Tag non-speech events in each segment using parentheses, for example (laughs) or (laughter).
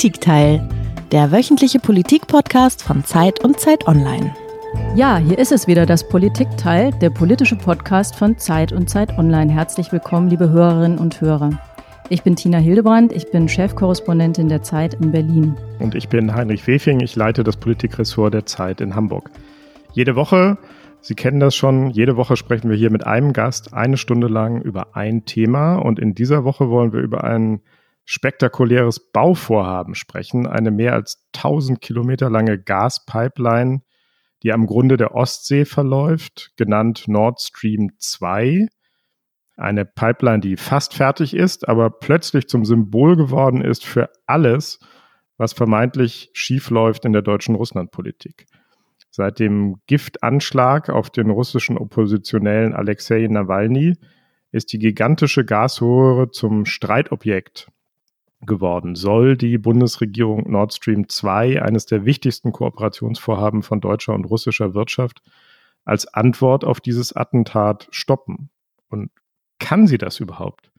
Politikteil, der wöchentliche Politikpodcast von Zeit und Zeit Online. Ja, hier ist es wieder, das Politikteil, der politische Podcast von Zeit und Zeit Online. Herzlich willkommen, liebe Hörerinnen und Hörer. Ich bin Tina Hildebrand, ich bin Chefkorrespondentin der Zeit in Berlin. Und ich bin Heinrich Wefing, ich leite das Politikressort der Zeit in Hamburg. Jede Woche, Sie kennen das schon, jede Woche sprechen wir hier mit einem Gast eine Stunde lang über ein Thema und in dieser Woche wollen wir über ein spektakuläres Bauvorhaben sprechen, eine mehr als 1000 Kilometer lange Gaspipeline, die am Grunde der Ostsee verläuft, genannt Nord Stream 2 eine Pipeline, die fast fertig ist, aber plötzlich zum Symbol geworden ist für alles, was vermeintlich schiefläuft in der deutschen Russlandpolitik. Seit dem Giftanschlag auf den russischen Oppositionellen Alexei Nawalny ist die gigantische Gasröhre zum Streitobjekt geworden. Soll die Bundesregierung Nord Stream 2, eines der wichtigsten Kooperationsvorhaben von deutscher und russischer Wirtschaft, als Antwort auf dieses Attentat stoppen? Und kann sie das überhaupt?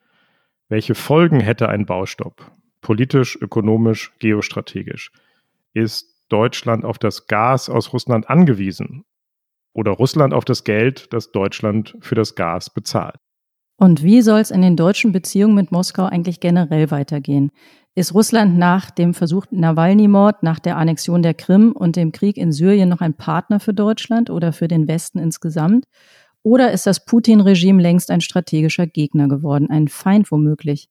Welche Folgen hätte ein Baustopp? Politisch, ökonomisch, geostrategisch? Ist Deutschland auf das Gas aus Russland angewiesen? Oder Russland auf das Geld, das Deutschland für das Gas bezahlt? Und wie soll es in den deutschen Beziehungen mit Moskau eigentlich generell weitergehen? Ist Russland nach dem versuchten Nawalny-Mord, nach der Annexion der Krim und dem Krieg in Syrien noch ein Partner für Deutschland oder für den Westen insgesamt? Oder ist das Putin-Regime längst ein strategischer Gegner geworden, ein Feind womöglich?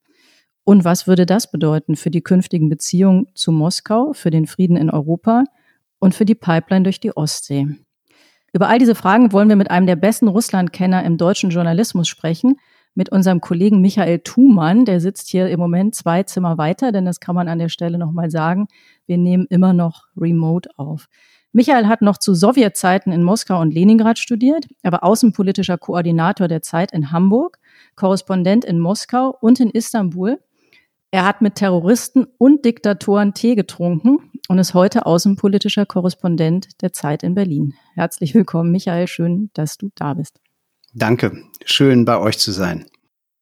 Und was würde das bedeuten für die künftigen Beziehungen zu Moskau, für den Frieden in Europa und für die Pipeline durch die Ostsee? Über all diese Fragen wollen wir mit einem der besten Russlandkenner im deutschen Journalismus sprechen, mit unserem Kollegen Michael Thumann. Der sitzt hier im Moment zwei Zimmer weiter, denn das kann man an der Stelle nochmal sagen. Wir nehmen immer noch remote auf. Michael hat noch zu Sowjetzeiten in Moskau und Leningrad studiert, aber außenpolitischer Koordinator der Zeit in Hamburg, Korrespondent in Moskau und in Istanbul. Er hat mit Terroristen und Diktatoren Tee getrunken und ist heute außenpolitischer Korrespondent der Zeit in Berlin. Herzlich willkommen, Michael. Schön, dass du da bist. Danke. Schön, bei euch zu sein.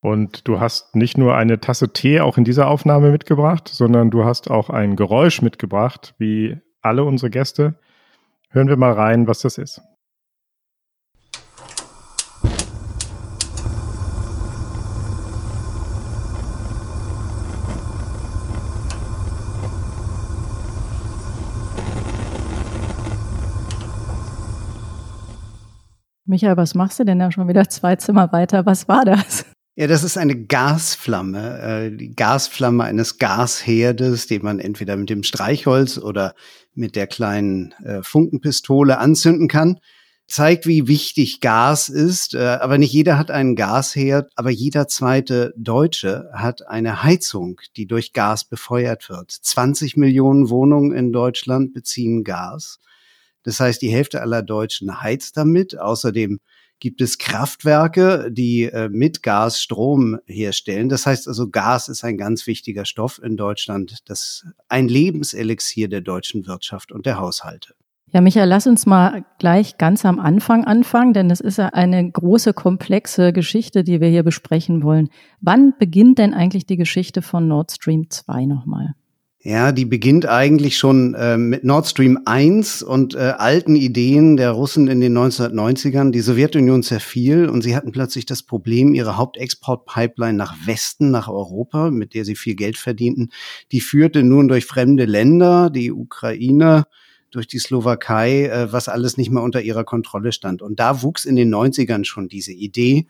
Und du hast nicht nur eine Tasse Tee auch in dieser Aufnahme mitgebracht, sondern du hast auch ein Geräusch mitgebracht, wie alle unsere Gäste. Hören wir mal rein, was das ist. Michael, was machst du denn da schon wieder zwei Zimmer weiter? Was war das? Ja, das ist eine Gasflamme, äh, die Gasflamme eines Gasherdes, den man entweder mit dem Streichholz oder mit der kleinen äh, Funkenpistole anzünden kann. Zeigt, wie wichtig Gas ist. Äh, aber nicht jeder hat einen Gasherd, aber jeder zweite Deutsche hat eine Heizung, die durch Gas befeuert wird. 20 Millionen Wohnungen in Deutschland beziehen Gas. Das heißt, die Hälfte aller Deutschen heizt damit. Außerdem gibt es Kraftwerke, die äh, mit Gas Strom herstellen. Das heißt also, Gas ist ein ganz wichtiger Stoff in Deutschland, das ein Lebenselixier der deutschen Wirtschaft und der Haushalte. Ja, Michael, lass uns mal gleich ganz am Anfang anfangen, denn das ist ja eine große, komplexe Geschichte, die wir hier besprechen wollen. Wann beginnt denn eigentlich die Geschichte von Nord Stream 2 nochmal? Ja, die beginnt eigentlich schon äh, mit Nord Stream 1 und äh, alten Ideen der Russen in den 1990ern. Die Sowjetunion zerfiel und sie hatten plötzlich das Problem, ihre Hauptexportpipeline nach Westen, nach Europa, mit der sie viel Geld verdienten, die führte nun durch fremde Länder, die Ukraine, durch die Slowakei, äh, was alles nicht mehr unter ihrer Kontrolle stand. Und da wuchs in den 90ern schon diese Idee,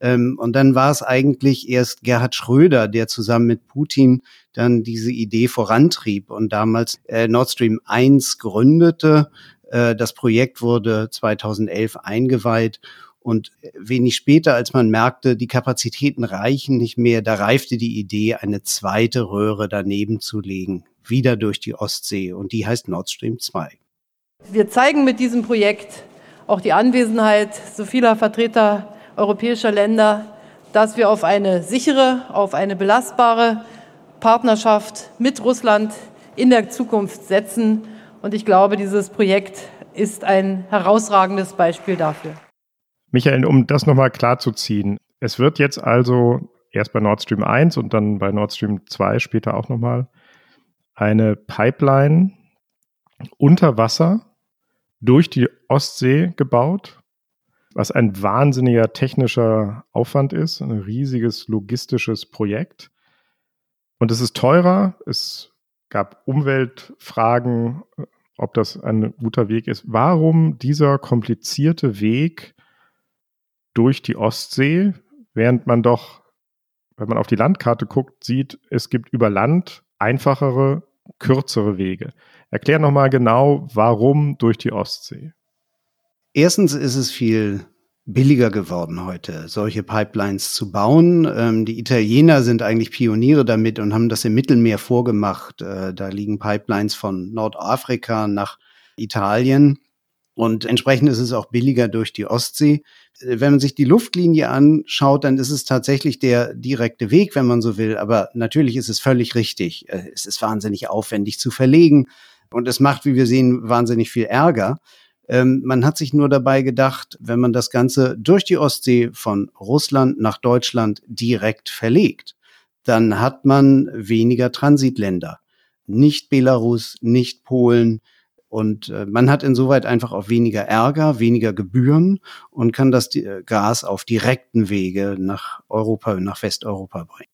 ähm, und dann war es eigentlich erst Gerhard Schröder, der zusammen mit Putin dann diese Idee vorantrieb und damals äh, Nord Stream 1 gründete. Äh, das Projekt wurde 2011 eingeweiht und wenig später, als man merkte, die Kapazitäten reichen nicht mehr, da reifte die Idee, eine zweite Röhre daneben zu legen, wieder durch die Ostsee. Und die heißt Nord Stream 2. Wir zeigen mit diesem Projekt auch die Anwesenheit so vieler Vertreter europäischer Länder, dass wir auf eine sichere, auf eine belastbare Partnerschaft mit Russland in der Zukunft setzen. Und ich glaube, dieses Projekt ist ein herausragendes Beispiel dafür. Michael, um das nochmal klarzuziehen, es wird jetzt also erst bei Nord Stream 1 und dann bei Nord Stream 2 später auch nochmal eine Pipeline unter Wasser durch die Ostsee gebaut, was ein wahnsinniger technischer Aufwand ist, ein riesiges logistisches Projekt. Und es ist teurer, es gab Umweltfragen, ob das ein guter Weg ist. Warum dieser komplizierte Weg durch die Ostsee, während man doch, wenn man auf die Landkarte guckt, sieht, es gibt über Land einfachere, kürzere Wege. Erklär nochmal genau, warum durch die Ostsee. Erstens ist es viel billiger geworden heute, solche Pipelines zu bauen. Ähm, die Italiener sind eigentlich Pioniere damit und haben das im Mittelmeer vorgemacht. Äh, da liegen Pipelines von Nordafrika nach Italien. Und entsprechend ist es auch billiger durch die Ostsee. Äh, wenn man sich die Luftlinie anschaut, dann ist es tatsächlich der direkte Weg, wenn man so will. Aber natürlich ist es völlig richtig. Äh, es ist wahnsinnig aufwendig zu verlegen. Und es macht, wie wir sehen, wahnsinnig viel Ärger. Ähm, man hat sich nur dabei gedacht, wenn man das Ganze durch die Ostsee von Russland nach Deutschland direkt verlegt, dann hat man weniger Transitländer. Nicht Belarus, nicht Polen. Und äh, man hat insoweit einfach auch weniger Ärger, weniger Gebühren und kann das äh, Gas auf direkten Wege nach Europa, nach Westeuropa bringen.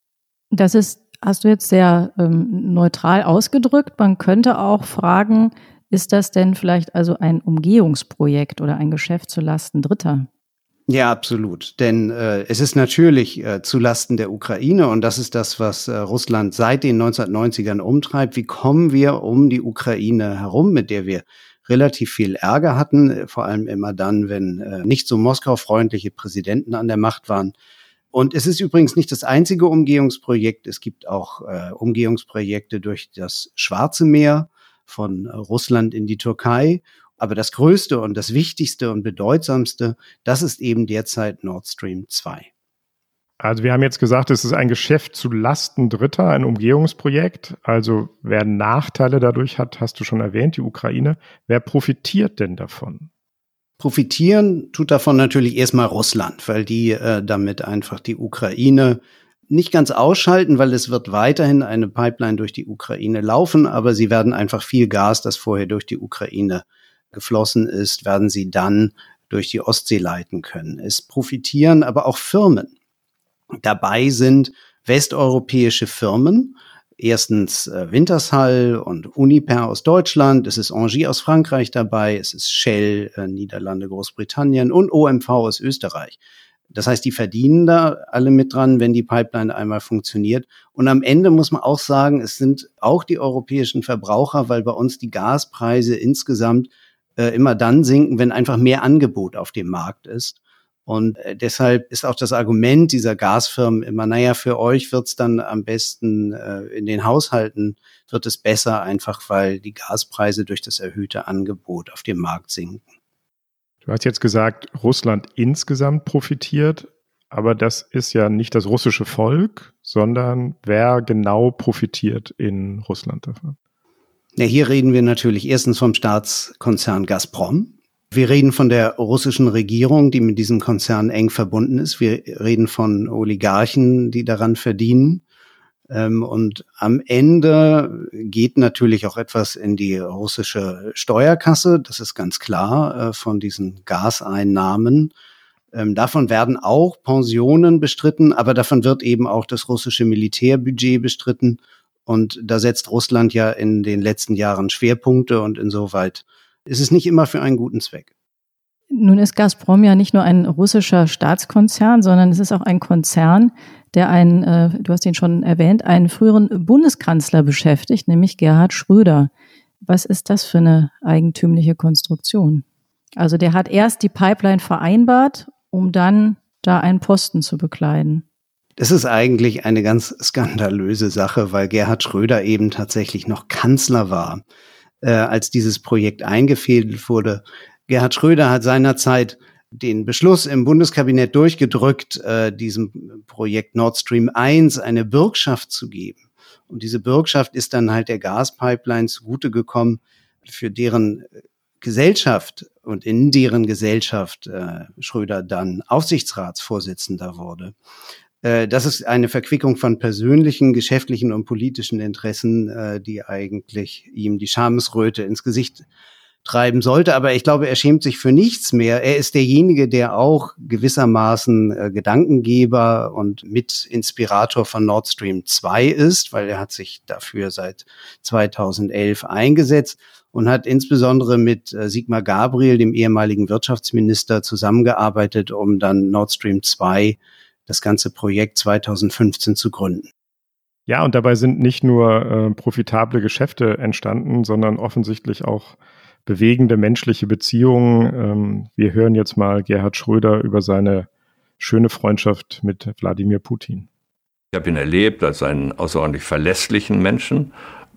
Das ist, hast du jetzt sehr ähm, neutral ausgedrückt. Man könnte auch fragen, ist das denn vielleicht also ein Umgehungsprojekt oder ein Geschäft zu Lasten Dritter? Ja, absolut. Denn äh, es ist natürlich äh, zu Lasten der Ukraine und das ist das, was äh, Russland seit den 1990ern umtreibt. Wie kommen wir um die Ukraine herum, mit der wir relativ viel Ärger hatten, äh, vor allem immer dann, wenn äh, nicht so Moskau-freundliche Präsidenten an der Macht waren. Und es ist übrigens nicht das einzige Umgehungsprojekt. Es gibt auch äh, Umgehungsprojekte durch das Schwarze Meer von Russland in die Türkei. Aber das Größte und das Wichtigste und Bedeutsamste, das ist eben derzeit Nord Stream 2. Also wir haben jetzt gesagt, es ist ein Geschäft zu Lasten Dritter, ein Umgehungsprojekt. Also wer Nachteile dadurch hat, hast du schon erwähnt, die Ukraine. Wer profitiert denn davon? Profitieren tut davon natürlich erstmal Russland, weil die äh, damit einfach die Ukraine nicht ganz ausschalten, weil es wird weiterhin eine Pipeline durch die Ukraine laufen, aber sie werden einfach viel Gas, das vorher durch die Ukraine geflossen ist, werden sie dann durch die Ostsee leiten können. Es profitieren aber auch Firmen. Dabei sind westeuropäische Firmen, erstens äh, Wintershall und Uniper aus Deutschland, es ist Engie aus Frankreich dabei, es ist Shell, äh, Niederlande, Großbritannien und OMV aus Österreich. Das heißt, die verdienen da alle mit dran, wenn die Pipeline einmal funktioniert. Und am Ende muss man auch sagen, es sind auch die europäischen Verbraucher, weil bei uns die Gaspreise insgesamt äh, immer dann sinken, wenn einfach mehr Angebot auf dem Markt ist. Und äh, deshalb ist auch das Argument dieser Gasfirmen immer, naja, für euch wird's dann am besten äh, in den Haushalten wird es besser, einfach weil die Gaspreise durch das erhöhte Angebot auf dem Markt sinken. Du hast jetzt gesagt, Russland insgesamt profitiert, aber das ist ja nicht das russische Volk, sondern wer genau profitiert in Russland davon? Ja, hier reden wir natürlich erstens vom Staatskonzern Gazprom. Wir reden von der russischen Regierung, die mit diesem Konzern eng verbunden ist. Wir reden von Oligarchen, die daran verdienen. Ähm, und am Ende geht natürlich auch etwas in die russische Steuerkasse. Das ist ganz klar äh, von diesen Gaseinnahmen. Ähm, davon werden auch Pensionen bestritten, aber davon wird eben auch das russische Militärbudget bestritten. Und da setzt Russland ja in den letzten Jahren Schwerpunkte und insoweit ist es nicht immer für einen guten Zweck. Nun ist Gazprom ja nicht nur ein russischer Staatskonzern, sondern es ist auch ein Konzern, der einen, äh, du hast ihn schon erwähnt, einen früheren Bundeskanzler beschäftigt, nämlich Gerhard Schröder. Was ist das für eine eigentümliche Konstruktion? Also der hat erst die Pipeline vereinbart, um dann da einen Posten zu bekleiden. Das ist eigentlich eine ganz skandalöse Sache, weil Gerhard Schröder eben tatsächlich noch Kanzler war, äh, als dieses Projekt eingefädelt wurde. Gerhard Schröder hat seinerzeit den Beschluss im Bundeskabinett durchgedrückt, äh, diesem Projekt Nord Stream 1 eine Bürgschaft zu geben. Und diese Bürgschaft ist dann halt der Gaspipeline zugute gekommen, für deren Gesellschaft und in deren Gesellschaft äh, Schröder dann Aufsichtsratsvorsitzender wurde. Äh, das ist eine Verquickung von persönlichen, geschäftlichen und politischen Interessen, äh, die eigentlich ihm die Schamesröte ins Gesicht treiben sollte. Aber ich glaube, er schämt sich für nichts mehr. Er ist derjenige, der auch gewissermaßen äh, Gedankengeber und Mitinspirator von Nord Stream 2 ist, weil er hat sich dafür seit 2011 eingesetzt und hat insbesondere mit äh, Sigmar Gabriel, dem ehemaligen Wirtschaftsminister, zusammengearbeitet, um dann Nord Stream 2 das ganze Projekt 2015 zu gründen. Ja, und dabei sind nicht nur äh, profitable Geschäfte entstanden, sondern offensichtlich auch bewegende menschliche Beziehungen. Ähm, wir hören jetzt mal Gerhard Schröder über seine schöne Freundschaft mit Wladimir Putin. Ich habe ihn erlebt als einen außerordentlich verlässlichen Menschen,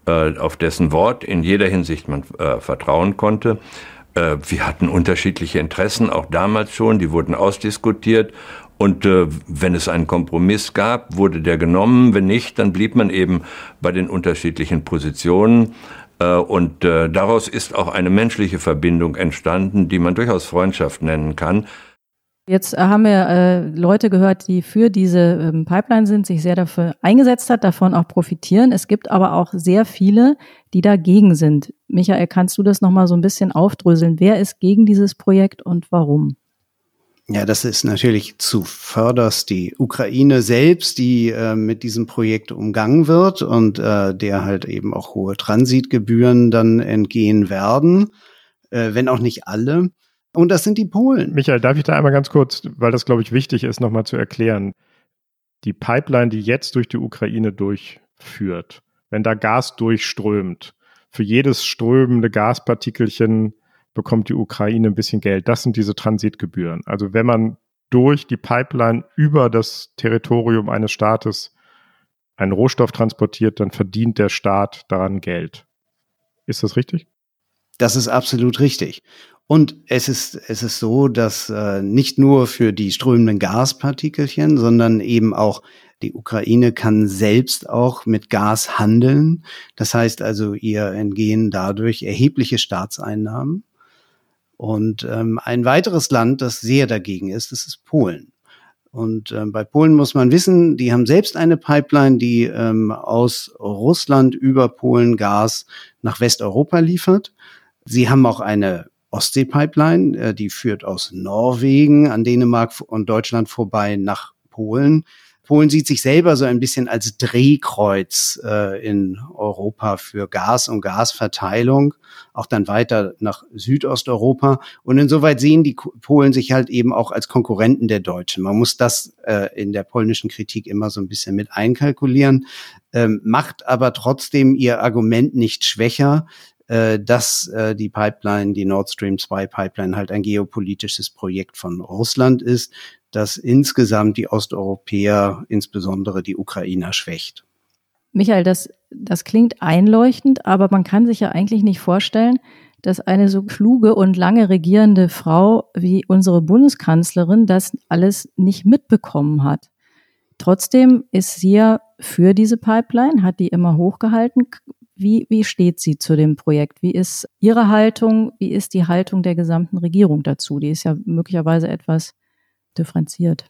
äh, auf dessen Wort in jeder Hinsicht man äh, vertrauen konnte. Äh, wir hatten unterschiedliche Interessen, auch damals schon, die wurden ausdiskutiert und äh, wenn es einen Kompromiss gab, wurde der genommen. Wenn nicht, dann blieb man eben bei den unterschiedlichen Positionen. Äh, und äh, daraus ist auch eine menschliche Verbindung entstanden, die man durchaus Freundschaft nennen kann. Jetzt haben wir äh, Leute gehört, die für diese ähm, Pipeline sind, sich sehr dafür eingesetzt hat, davon auch profitieren. Es gibt aber auch sehr viele, die dagegen sind. Michael, kannst du das nochmal so ein bisschen aufdröseln? Wer ist gegen dieses Projekt und warum? Ja, das ist natürlich zuvörderst die Ukraine selbst, die äh, mit diesem Projekt umgangen wird und äh, der halt eben auch hohe Transitgebühren dann entgehen werden, äh, wenn auch nicht alle. Und das sind die Polen. Michael, darf ich da einmal ganz kurz, weil das, glaube ich, wichtig ist, nochmal zu erklären. Die Pipeline, die jetzt durch die Ukraine durchführt, wenn da Gas durchströmt, für jedes strömende Gaspartikelchen bekommt die Ukraine ein bisschen Geld. Das sind diese Transitgebühren. Also wenn man durch die Pipeline über das Territorium eines Staates einen Rohstoff transportiert, dann verdient der Staat daran Geld. Ist das richtig? Das ist absolut richtig. Und es ist, es ist so, dass äh, nicht nur für die strömenden Gaspartikelchen, sondern eben auch die Ukraine kann selbst auch mit Gas handeln. Das heißt also, ihr entgehen dadurch erhebliche Staatseinnahmen. Und ähm, ein weiteres Land, das sehr dagegen ist, das ist Polen. Und ähm, bei Polen muss man wissen, die haben selbst eine Pipeline, die ähm, aus Russland über Polen Gas nach Westeuropa liefert. Sie haben auch eine Ostsee-Pipeline, äh, die führt aus Norwegen an Dänemark und Deutschland vorbei nach Polen. Polen sieht sich selber so ein bisschen als Drehkreuz äh, in Europa für Gas und Gasverteilung, auch dann weiter nach Südosteuropa. Und insoweit sehen die Polen sich halt eben auch als Konkurrenten der Deutschen. Man muss das äh, in der polnischen Kritik immer so ein bisschen mit einkalkulieren, ähm, macht aber trotzdem ihr Argument nicht schwächer, äh, dass äh, die Pipeline, die Nord Stream 2 Pipeline halt ein geopolitisches Projekt von Russland ist, das insgesamt die Osteuropäer, insbesondere die Ukrainer, schwächt. Michael, das, das klingt einleuchtend, aber man kann sich ja eigentlich nicht vorstellen, dass eine so kluge und lange regierende Frau wie unsere Bundeskanzlerin das alles nicht mitbekommen hat. Trotzdem ist sie ja für diese Pipeline, hat die immer hochgehalten. Wie, wie steht sie zu dem Projekt? Wie ist ihre Haltung? Wie ist die Haltung der gesamten Regierung dazu? Die ist ja möglicherweise etwas differenziert.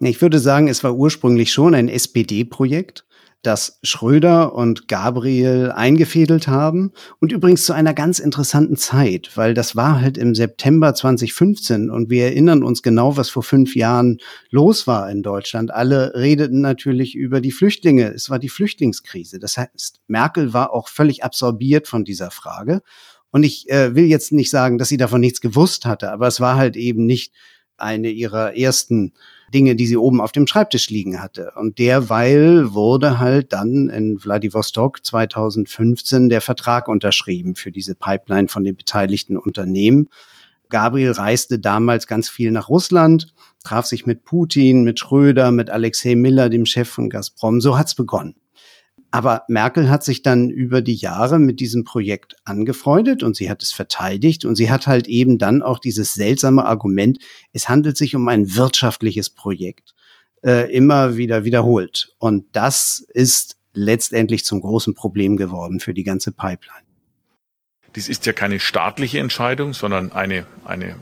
Ich würde sagen, es war ursprünglich schon ein SPD-Projekt, das Schröder und Gabriel eingefädelt haben und übrigens zu einer ganz interessanten Zeit, weil das war halt im September 2015 und wir erinnern uns genau, was vor fünf Jahren los war in Deutschland. Alle redeten natürlich über die Flüchtlinge. Es war die Flüchtlingskrise. Das heißt, Merkel war auch völlig absorbiert von dieser Frage. Und ich äh, will jetzt nicht sagen, dass sie davon nichts gewusst hatte, aber es war halt eben nicht eine ihrer ersten Dinge, die sie oben auf dem Schreibtisch liegen hatte. Und derweil wurde halt dann in Vladivostok 2015 der Vertrag unterschrieben für diese Pipeline von den beteiligten Unternehmen. Gabriel reiste damals ganz viel nach Russland, traf sich mit Putin, mit Schröder, mit Alexei Miller, dem Chef von Gazprom. So hat's begonnen. Aber Merkel hat sich dann über die Jahre mit diesem Projekt angefreundet und sie hat es verteidigt und sie hat halt eben dann auch dieses seltsame Argument, es handelt sich um ein wirtschaftliches Projekt, äh, immer wieder wiederholt. Und das ist letztendlich zum großen Problem geworden für die ganze Pipeline. Dies ist ja keine staatliche Entscheidung, sondern eine, eine äh,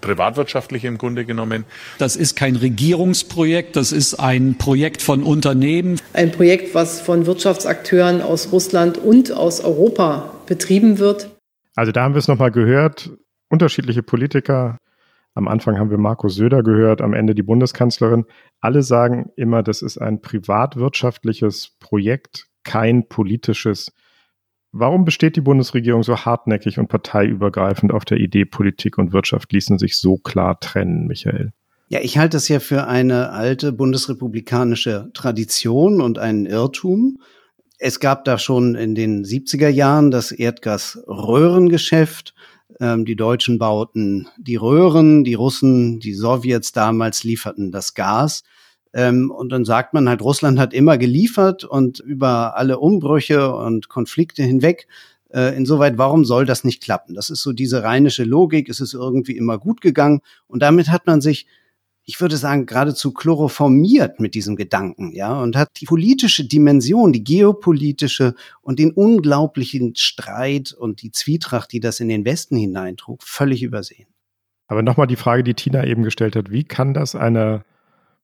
privatwirtschaftliche im Grunde genommen. Das ist kein Regierungsprojekt, das ist ein Projekt von Unternehmen. Ein Projekt, was von Wirtschaftsakteuren aus Russland und aus Europa betrieben wird. Also da haben wir es nochmal gehört, unterschiedliche Politiker. Am Anfang haben wir Markus Söder gehört, am Ende die Bundeskanzlerin. Alle sagen immer, das ist ein privatwirtschaftliches Projekt, kein politisches Warum besteht die Bundesregierung so hartnäckig und parteiübergreifend auf der Idee, Politik und Wirtschaft ließen sich so klar trennen, Michael? Ja, ich halte das ja für eine alte bundesrepublikanische Tradition und einen Irrtum. Es gab da schon in den 70er Jahren das Erdgasröhrengeschäft. Ähm, die Deutschen bauten die Röhren, die Russen, die Sowjets damals lieferten das Gas. Ähm, und dann sagt man halt, Russland hat immer geliefert und über alle Umbrüche und Konflikte hinweg. Äh, insoweit, warum soll das nicht klappen? Das ist so diese rheinische Logik. Es ist irgendwie immer gut gegangen. Und damit hat man sich ich würde sagen, geradezu chloroformiert mit diesem Gedanken, ja, und hat die politische Dimension, die geopolitische und den unglaublichen Streit und die Zwietracht, die das in den Westen hineintrug, völlig übersehen. Aber nochmal die Frage, die Tina eben gestellt hat, wie kann das eine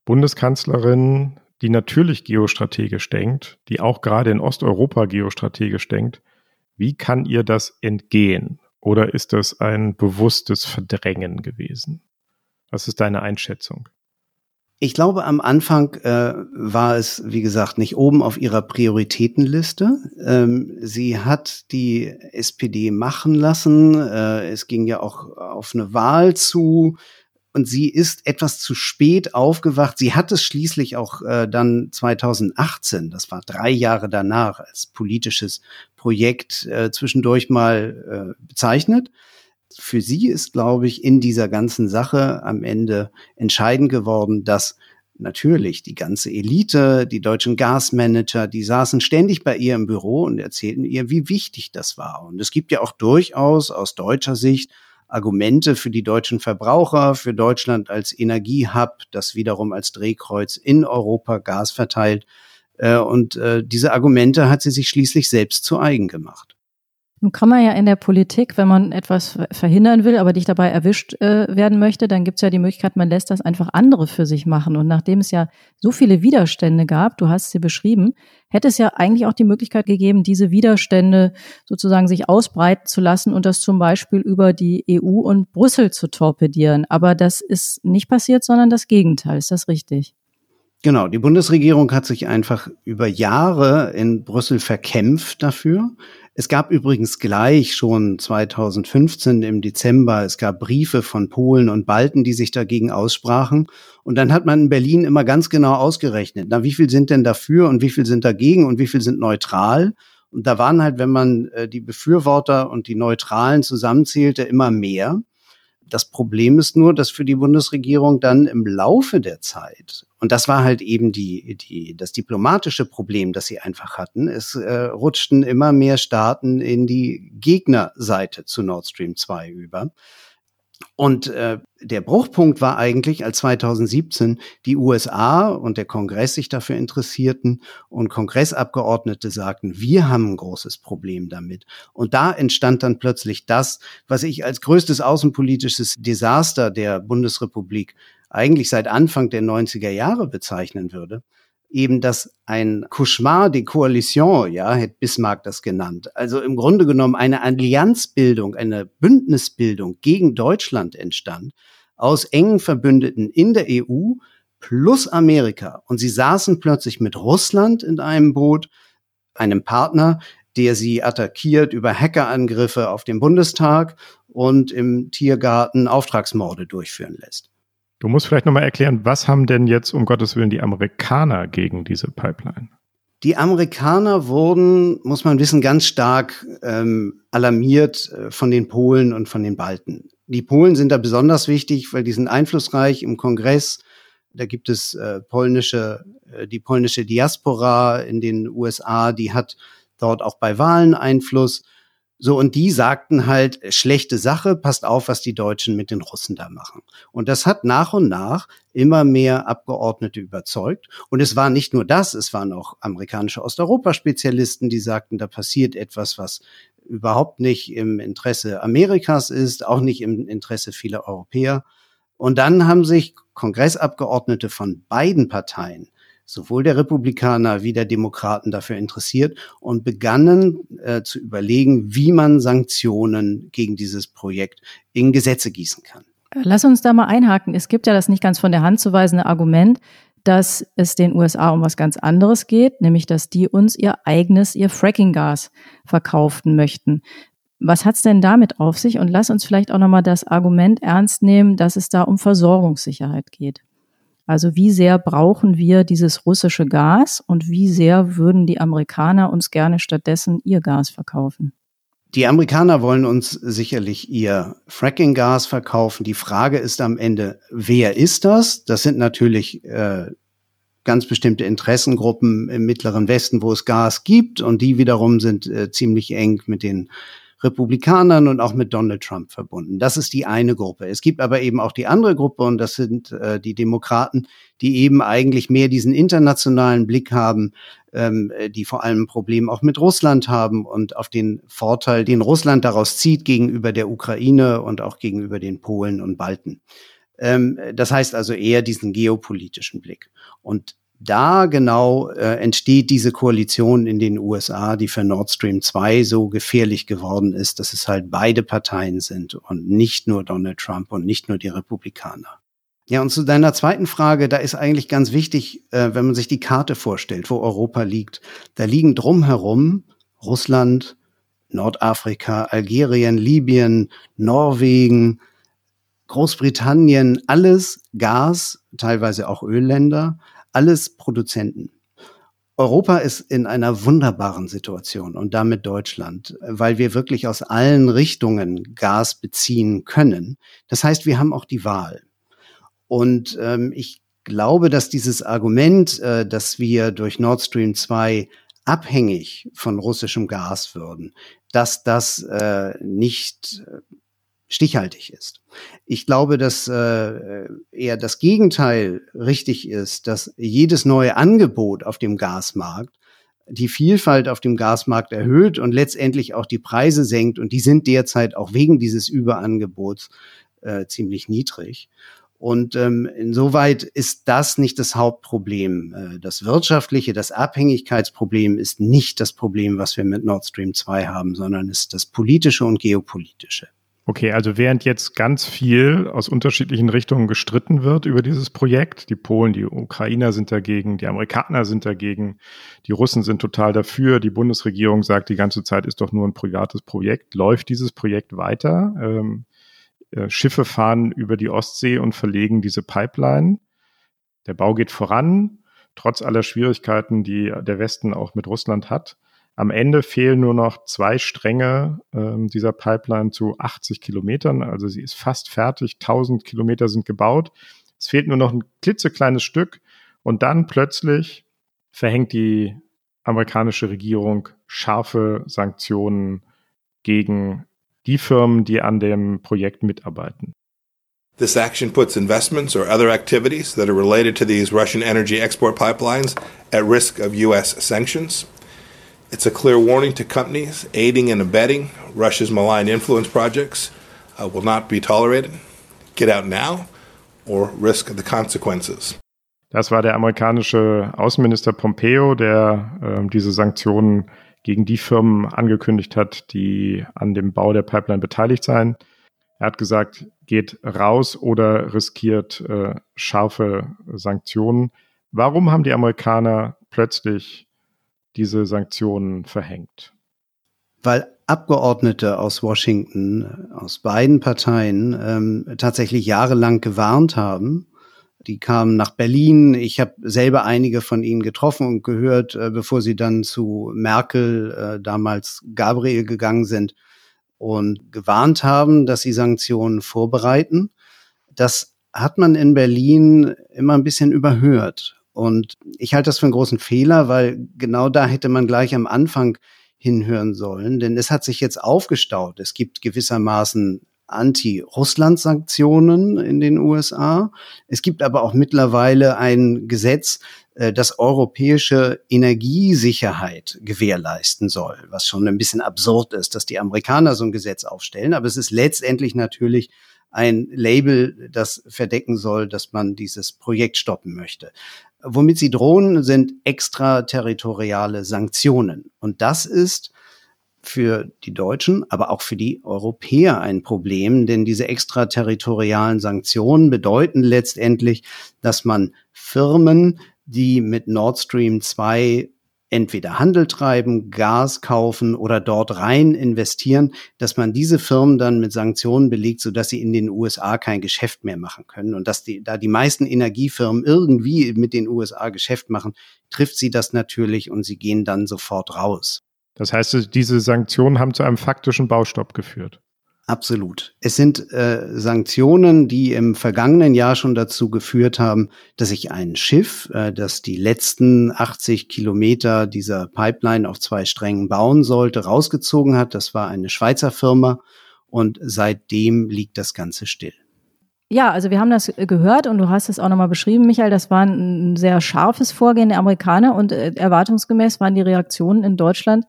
Bundeskanzlerin, die natürlich geostrategisch denkt, die auch gerade in Osteuropa geostrategisch denkt, wie kann ihr das entgehen? Oder ist das ein bewusstes Verdrängen gewesen? Was ist deine Einschätzung? Ich glaube, am Anfang äh, war es, wie gesagt, nicht oben auf ihrer Prioritätenliste. Ähm, sie hat die SPD machen lassen. Äh, es ging ja auch auf eine Wahl zu und sie ist etwas zu spät aufgewacht. Sie hat es schließlich auch äh, dann 2018, das war drei Jahre danach, als politisches Projekt äh, zwischendurch mal äh, bezeichnet. Für sie ist, glaube ich, in dieser ganzen Sache am Ende entscheidend geworden, dass natürlich die ganze Elite, die deutschen Gasmanager, die saßen ständig bei ihr im Büro und erzählten ihr, wie wichtig das war. Und es gibt ja auch durchaus aus deutscher Sicht Argumente für die deutschen Verbraucher, für Deutschland als Energiehub, das wiederum als Drehkreuz in Europa Gas verteilt. Äh, und äh, diese Argumente hat sie sich schließlich selbst zu eigen gemacht. Nun kann man ja in der Politik, wenn man etwas verhindern will, aber nicht dabei erwischt äh, werden möchte, dann gibt es ja die Möglichkeit, man lässt das einfach andere für sich machen. Und nachdem es ja so viele Widerstände gab, du hast sie beschrieben, hätte es ja eigentlich auch die Möglichkeit gegeben, diese Widerstände sozusagen sich ausbreiten zu lassen und das zum Beispiel über die EU und Brüssel zu torpedieren. Aber das ist nicht passiert, sondern das Gegenteil. Ist das richtig? Genau, die Bundesregierung hat sich einfach über Jahre in Brüssel verkämpft dafür. Es gab übrigens gleich schon 2015 im Dezember, es gab Briefe von Polen und Balten, die sich dagegen aussprachen. Und dann hat man in Berlin immer ganz genau ausgerechnet, na, wie viel sind denn dafür und wie viel sind dagegen und wie viel sind neutral? Und da waren halt, wenn man äh, die Befürworter und die Neutralen zusammenzählte, immer mehr. Das Problem ist nur, dass für die Bundesregierung dann im Laufe der Zeit, und das war halt eben die, die, das diplomatische Problem, das sie einfach hatten, es äh, rutschten immer mehr Staaten in die Gegnerseite zu Nord Stream 2 über. Und äh, der Bruchpunkt war eigentlich, als 2017 die USA und der Kongress sich dafür interessierten und Kongressabgeordnete sagten, wir haben ein großes Problem damit. Und da entstand dann plötzlich das, was ich als größtes außenpolitisches Desaster der Bundesrepublik eigentlich seit Anfang der 90er Jahre bezeichnen würde eben das ein Cauchemar de Coalition, ja, hätte Bismarck das genannt. Also im Grunde genommen eine Allianzbildung, eine Bündnisbildung gegen Deutschland entstand aus engen Verbündeten in der EU plus Amerika. Und sie saßen plötzlich mit Russland in einem Boot, einem Partner, der sie attackiert über Hackerangriffe auf den Bundestag und im Tiergarten Auftragsmorde durchführen lässt. Du musst vielleicht nochmal erklären, was haben denn jetzt um Gottes Willen die Amerikaner gegen diese Pipeline? Die Amerikaner wurden, muss man wissen, ganz stark ähm, alarmiert äh, von den Polen und von den Balten. Die Polen sind da besonders wichtig, weil die sind einflussreich im Kongress. Da gibt es äh, polnische, äh, die polnische Diaspora in den USA, die hat dort auch bei Wahlen Einfluss. So, und die sagten halt, schlechte Sache, passt auf, was die Deutschen mit den Russen da machen. Und das hat nach und nach immer mehr Abgeordnete überzeugt. Und es war nicht nur das, es waren auch amerikanische Osteuropa-Spezialisten, die sagten, da passiert etwas, was überhaupt nicht im Interesse Amerikas ist, auch nicht im Interesse vieler Europäer. Und dann haben sich Kongressabgeordnete von beiden Parteien, sowohl der Republikaner wie der Demokraten, dafür interessiert und begannen äh, zu überlegen, wie man Sanktionen gegen dieses Projekt in Gesetze gießen kann. Lass uns da mal einhaken. Es gibt ja das nicht ganz von der Hand zu weisende Argument, dass es den USA um was ganz anderes geht, nämlich dass die uns ihr eigenes, ihr Fracking-Gas verkaufen möchten. Was hat's denn damit auf sich? Und lass uns vielleicht auch nochmal das Argument ernst nehmen, dass es da um Versorgungssicherheit geht. Also wie sehr brauchen wir dieses russische Gas und wie sehr würden die Amerikaner uns gerne stattdessen ihr Gas verkaufen? Die Amerikaner wollen uns sicherlich ihr Fracking-Gas verkaufen. Die Frage ist am Ende, wer ist das? Das sind natürlich äh, ganz bestimmte Interessengruppen im Mittleren Westen, wo es Gas gibt. Und die wiederum sind äh, ziemlich eng mit den Republikanern und auch mit Donald Trump verbunden. Das ist die eine Gruppe. Es gibt aber eben auch die andere Gruppe und das sind äh, die Demokraten, die eben eigentlich mehr diesen internationalen Blick haben, ähm, die vor allem ein Problem auch mit Russland haben und auf den Vorteil, den Russland daraus zieht gegenüber der Ukraine und auch gegenüber den Polen und Balten. Ähm, das heißt also eher diesen geopolitischen Blick. Und da genau äh, entsteht diese Koalition in den USA, die für Nord Stream 2 so gefährlich geworden ist, dass es halt beide Parteien sind und nicht nur Donald Trump und nicht nur die Republikaner. Ja, und zu deiner zweiten Frage, da ist eigentlich ganz wichtig, äh, wenn man sich die Karte vorstellt, wo Europa liegt. Da liegen drumherum Russland, Nordafrika, Algerien, Libyen, Norwegen, Großbritannien, alles Gas, teilweise auch Ölländer alles Produzenten. Europa ist in einer wunderbaren Situation und damit Deutschland, weil wir wirklich aus allen Richtungen Gas beziehen können. Das heißt, wir haben auch die Wahl. Und ähm, ich glaube, dass dieses Argument, äh, dass wir durch Nord Stream 2 abhängig von russischem Gas würden, dass das äh, nicht stichhaltig ist. Ich glaube, dass äh, eher das Gegenteil richtig ist, dass jedes neue Angebot auf dem Gasmarkt die Vielfalt auf dem Gasmarkt erhöht und letztendlich auch die Preise senkt. Und die sind derzeit auch wegen dieses Überangebots äh, ziemlich niedrig. Und ähm, insoweit ist das nicht das Hauptproblem. Äh, das wirtschaftliche, das Abhängigkeitsproblem ist nicht das Problem, was wir mit Nord Stream 2 haben, sondern ist das politische und geopolitische. Okay, also während jetzt ganz viel aus unterschiedlichen Richtungen gestritten wird über dieses Projekt, die Polen, die Ukrainer sind dagegen, die Amerikaner sind dagegen, die Russen sind total dafür, die Bundesregierung sagt, die ganze Zeit ist doch nur ein privates Projekt, läuft dieses Projekt weiter. Ähm, äh, Schiffe fahren über die Ostsee und verlegen diese Pipeline. Der Bau geht voran, trotz aller Schwierigkeiten, die der Westen auch mit Russland hat. Am Ende fehlen nur noch zwei Stränge äh, dieser Pipeline zu 80 Kilometern. Also sie ist fast fertig. 1000 Kilometer sind gebaut. Es fehlt nur noch ein klitzekleines Stück. Und dann plötzlich verhängt die amerikanische Regierung scharfe Sanktionen gegen die Firmen, die an dem Projekt mitarbeiten. This action puts investments or other activities that are related to these Russian energy export pipelines at risk of U.S. sanctions. It's a clear warning to companies aiding and abetting Russia's malign influence projects uh, will not be tolerated. Get out now or risk the consequences. Das war der amerikanische Außenminister Pompeo, der äh, diese Sanktionen gegen die Firmen angekündigt hat, die an dem Bau der Pipeline beteiligt seien. Er hat gesagt, geht raus oder riskiert äh, scharfe Sanktionen. Warum haben die Amerikaner plötzlich diese Sanktionen verhängt? Weil Abgeordnete aus Washington, aus beiden Parteien, ähm, tatsächlich jahrelang gewarnt haben. Die kamen nach Berlin. Ich habe selber einige von ihnen getroffen und gehört, äh, bevor sie dann zu Merkel, äh, damals Gabriel, gegangen sind und gewarnt haben, dass sie Sanktionen vorbereiten. Das hat man in Berlin immer ein bisschen überhört. Und ich halte das für einen großen Fehler, weil genau da hätte man gleich am Anfang hinhören sollen, denn es hat sich jetzt aufgestaut. Es gibt gewissermaßen Anti-Russland-Sanktionen in den USA. Es gibt aber auch mittlerweile ein Gesetz, äh, das europäische Energiesicherheit gewährleisten soll, was schon ein bisschen absurd ist, dass die Amerikaner so ein Gesetz aufstellen. Aber es ist letztendlich natürlich ein Label, das verdecken soll, dass man dieses Projekt stoppen möchte. Womit sie drohen, sind extraterritoriale Sanktionen. Und das ist für die Deutschen, aber auch für die Europäer ein Problem, denn diese extraterritorialen Sanktionen bedeuten letztendlich, dass man Firmen, die mit Nord Stream 2 entweder Handel treiben, Gas kaufen oder dort rein investieren, dass man diese Firmen dann mit Sanktionen belegt, sodass sie in den USA kein Geschäft mehr machen können. Und dass die, da die meisten Energiefirmen irgendwie mit den USA Geschäft machen, trifft sie das natürlich und sie gehen dann sofort raus. Das heißt, diese Sanktionen haben zu einem faktischen Baustopp geführt. Absolut. Es sind äh, Sanktionen, die im vergangenen Jahr schon dazu geführt haben, dass sich ein Schiff, äh, das die letzten 80 Kilometer dieser Pipeline auf zwei Strängen bauen sollte, rausgezogen hat. Das war eine Schweizer Firma und seitdem liegt das Ganze still. Ja, also wir haben das gehört und du hast es auch nochmal beschrieben, Michael. Das war ein sehr scharfes Vorgehen der Amerikaner und äh, erwartungsgemäß waren die Reaktionen in Deutschland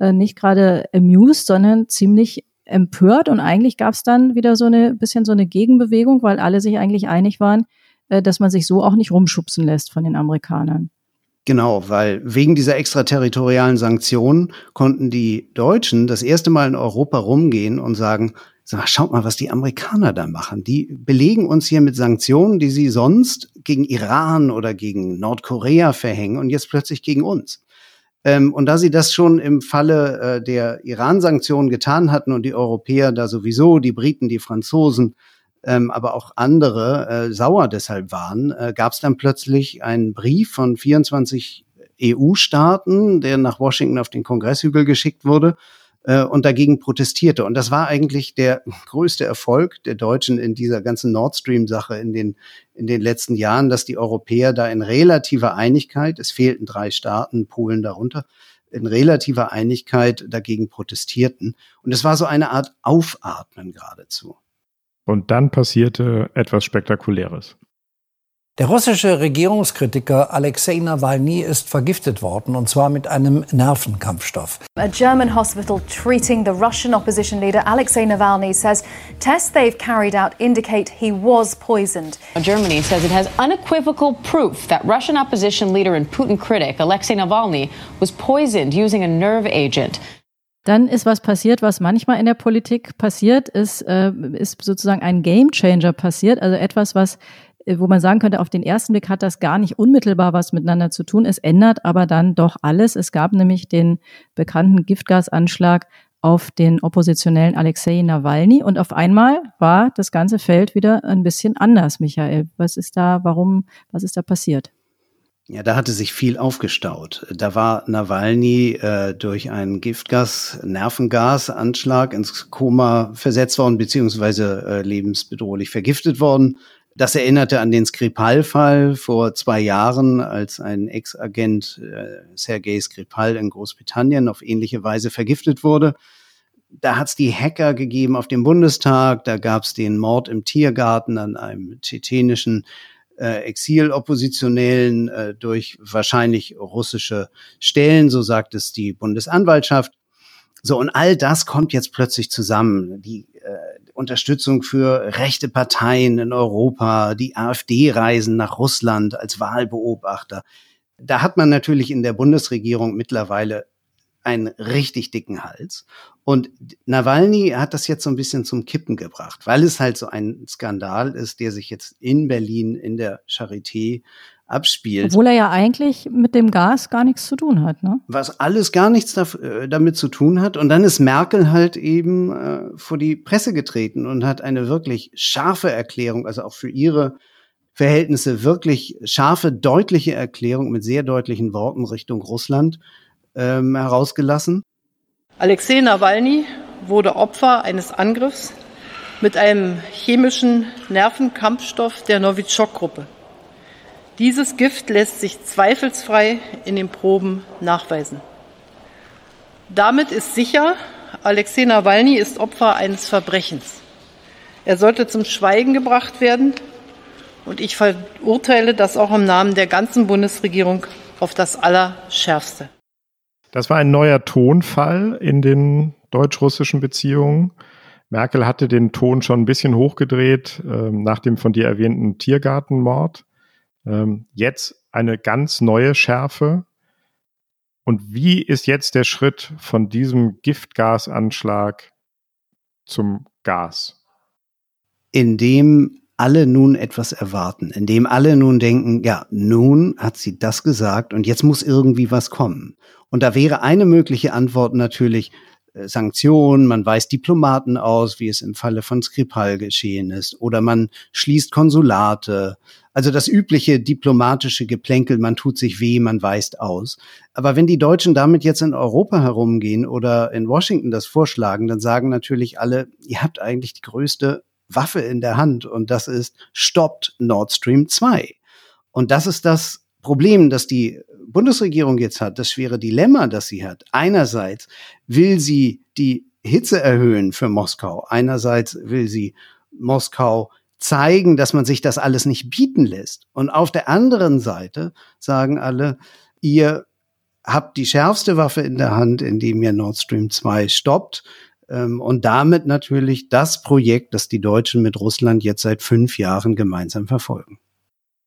äh, nicht gerade amused, sondern ziemlich empört und eigentlich gab es dann wieder so eine bisschen so eine Gegenbewegung, weil alle sich eigentlich einig waren, äh, dass man sich so auch nicht rumschubsen lässt von den Amerikanern. Genau, weil wegen dieser extraterritorialen Sanktionen konnten die Deutschen das erste Mal in Europa rumgehen und sagen, sag, schaut mal, was die Amerikaner da machen. Die belegen uns hier mit Sanktionen, die sie sonst gegen Iran oder gegen Nordkorea verhängen und jetzt plötzlich gegen uns. Ähm, und da sie das schon im Falle äh, der Iran-Sanktionen getan hatten und die Europäer da sowieso, die Briten, die Franzosen, ähm, aber auch andere äh, sauer deshalb waren, äh, gab es dann plötzlich einen Brief von 24 EU-Staaten, der nach Washington auf den Kongresshügel geschickt wurde, äh, und dagegen protestierte. Und das war eigentlich der größte Erfolg der Deutschen in dieser ganzen Nord Stream-Sache in den, in den letzten Jahren, dass die Europäer da in relativer Einigkeit, es fehlten drei Staaten, Polen darunter, in relativer Einigkeit dagegen protestierten. Und es war so eine Art Aufatmen geradezu. Und dann passierte etwas Spektakuläres. Der russische Regierungskritiker Alexei Nawalny ist vergiftet worden, und zwar mit einem Nervenkampfstoff. A German hospital treating the Russian opposition leader Alexei Navalny says tests they've carried out indicate he was poisoned. Germany says it has unequivocal proof that Russian opposition leader and Putin critic Alexei Navalny was poisoned using a nerve agent. Dann ist was passiert, was manchmal in der Politik passiert, ist, äh, ist sozusagen ein Gamechanger passiert, also etwas, was wo man sagen könnte, auf den ersten Blick hat das gar nicht unmittelbar was miteinander zu tun. Es ändert aber dann doch alles. Es gab nämlich den bekannten Giftgasanschlag auf den oppositionellen Alexei Nawalny und auf einmal war das ganze Feld wieder ein bisschen anders, Michael. Was ist da, warum, was ist da passiert? Ja, da hatte sich viel aufgestaut. Da war Nawalny äh, durch einen Giftgas, Nervengasanschlag ins Koma versetzt worden, beziehungsweise äh, lebensbedrohlich vergiftet worden. Das erinnerte an den Skripal-Fall vor zwei Jahren, als ein Ex-Agent äh, Sergei Skripal in Großbritannien auf ähnliche Weise vergiftet wurde. Da hat es die Hacker gegeben auf dem Bundestag, da gab es den Mord im Tiergarten an einem tschetschenischen äh, Exiloppositionellen äh, durch wahrscheinlich russische Stellen, so sagt es die Bundesanwaltschaft. So, und all das kommt jetzt plötzlich zusammen. Die Unterstützung für rechte Parteien in Europa, die AfD-Reisen nach Russland als Wahlbeobachter. Da hat man natürlich in der Bundesregierung mittlerweile einen richtig dicken Hals. Und Nawalny hat das jetzt so ein bisschen zum Kippen gebracht, weil es halt so ein Skandal ist, der sich jetzt in Berlin in der Charité abspielt. Obwohl er ja eigentlich mit dem Gas gar nichts zu tun hat, ne? Was alles gar nichts äh, damit zu tun hat. Und dann ist Merkel halt eben äh, vor die Presse getreten und hat eine wirklich scharfe Erklärung, also auch für ihre Verhältnisse wirklich scharfe, deutliche Erklärung mit sehr deutlichen Worten Richtung Russland ähm, herausgelassen. Alexei Nawalny wurde Opfer eines Angriffs mit einem chemischen Nervenkampfstoff der Novichok-Gruppe. Dieses Gift lässt sich zweifelsfrei in den Proben nachweisen. Damit ist sicher, Alexei Nawalny ist Opfer eines Verbrechens. Er sollte zum Schweigen gebracht werden. Und ich verurteile das auch im Namen der ganzen Bundesregierung auf das Allerschärfste. Das war ein neuer Tonfall in den deutsch-russischen Beziehungen. Merkel hatte den Ton schon ein bisschen hochgedreht äh, nach dem von dir erwähnten Tiergartenmord. Ähm, jetzt eine ganz neue Schärfe. Und wie ist jetzt der Schritt von diesem Giftgasanschlag zum Gas? Indem alle nun etwas erwarten, indem alle nun denken, ja, nun hat sie das gesagt und jetzt muss irgendwie was kommen. Und da wäre eine mögliche Antwort natürlich, äh, Sanktionen, man weist Diplomaten aus, wie es im Falle von Skripal geschehen ist, oder man schließt Konsulate. Also das übliche diplomatische Geplänkel, man tut sich weh, man weist aus. Aber wenn die Deutschen damit jetzt in Europa herumgehen oder in Washington das vorschlagen, dann sagen natürlich alle, ihr habt eigentlich die größte Waffe in der Hand und das ist stoppt Nord Stream 2. Und das ist das Problem, das die Bundesregierung jetzt hat, das schwere Dilemma, das sie hat. Einerseits will sie die Hitze erhöhen für Moskau. Einerseits will sie Moskau zeigen, dass man sich das alles nicht bieten lässt. Und auf der anderen Seite sagen alle, ihr habt die schärfste Waffe in der Hand, indem ihr Nord Stream 2 stoppt. Ähm, und damit natürlich das Projekt, das die Deutschen mit Russland jetzt seit fünf Jahren gemeinsam verfolgen.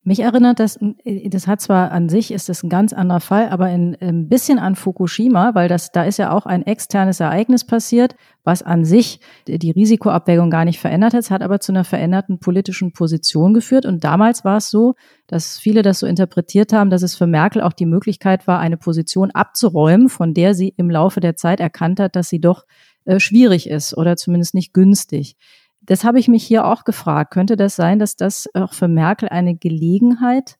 Mich erinnert das, äh, das hat zwar an sich, ist das ein ganz anderer Fall, aber ein, ein bisschen an Fukushima, weil das, da ist ja auch ein externes Ereignis passiert, was an sich die Risikoabwägung gar nicht verändert hat, hat aber zu einer veränderten politischen Position geführt. Und damals war es so, dass viele das so interpretiert haben, dass es für Merkel auch die Möglichkeit war, eine Position abzuräumen, von der sie im Laufe der Zeit erkannt hat, dass sie doch äh, schwierig ist oder zumindest nicht günstig. Das habe ich mich hier auch gefragt. Könnte das sein, dass das auch für Merkel eine Gelegenheit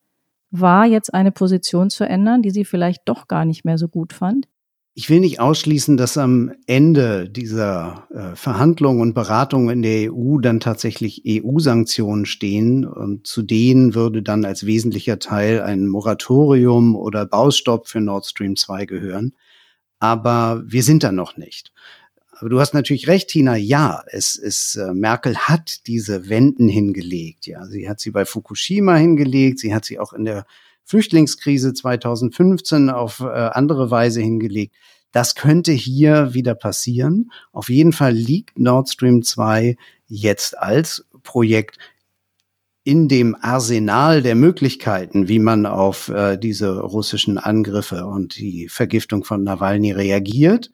war, jetzt eine Position zu ändern, die sie vielleicht doch gar nicht mehr so gut fand? Ich will nicht ausschließen, dass am Ende dieser äh, Verhandlungen und Beratungen in der EU dann tatsächlich EU-Sanktionen stehen und zu denen würde dann als wesentlicher Teil ein Moratorium oder Baustopp für Nord Stream 2 gehören. Aber wir sind da noch nicht. Aber du hast natürlich recht, Tina. Ja, es ist äh, Merkel hat diese Wenden hingelegt. Ja, sie hat sie bei Fukushima hingelegt. Sie hat sie auch in der Flüchtlingskrise 2015 auf äh, andere Weise hingelegt. Das könnte hier wieder passieren. Auf jeden Fall liegt Nord Stream 2 jetzt als Projekt in dem Arsenal der Möglichkeiten, wie man auf äh, diese russischen Angriffe und die Vergiftung von Nawalny reagiert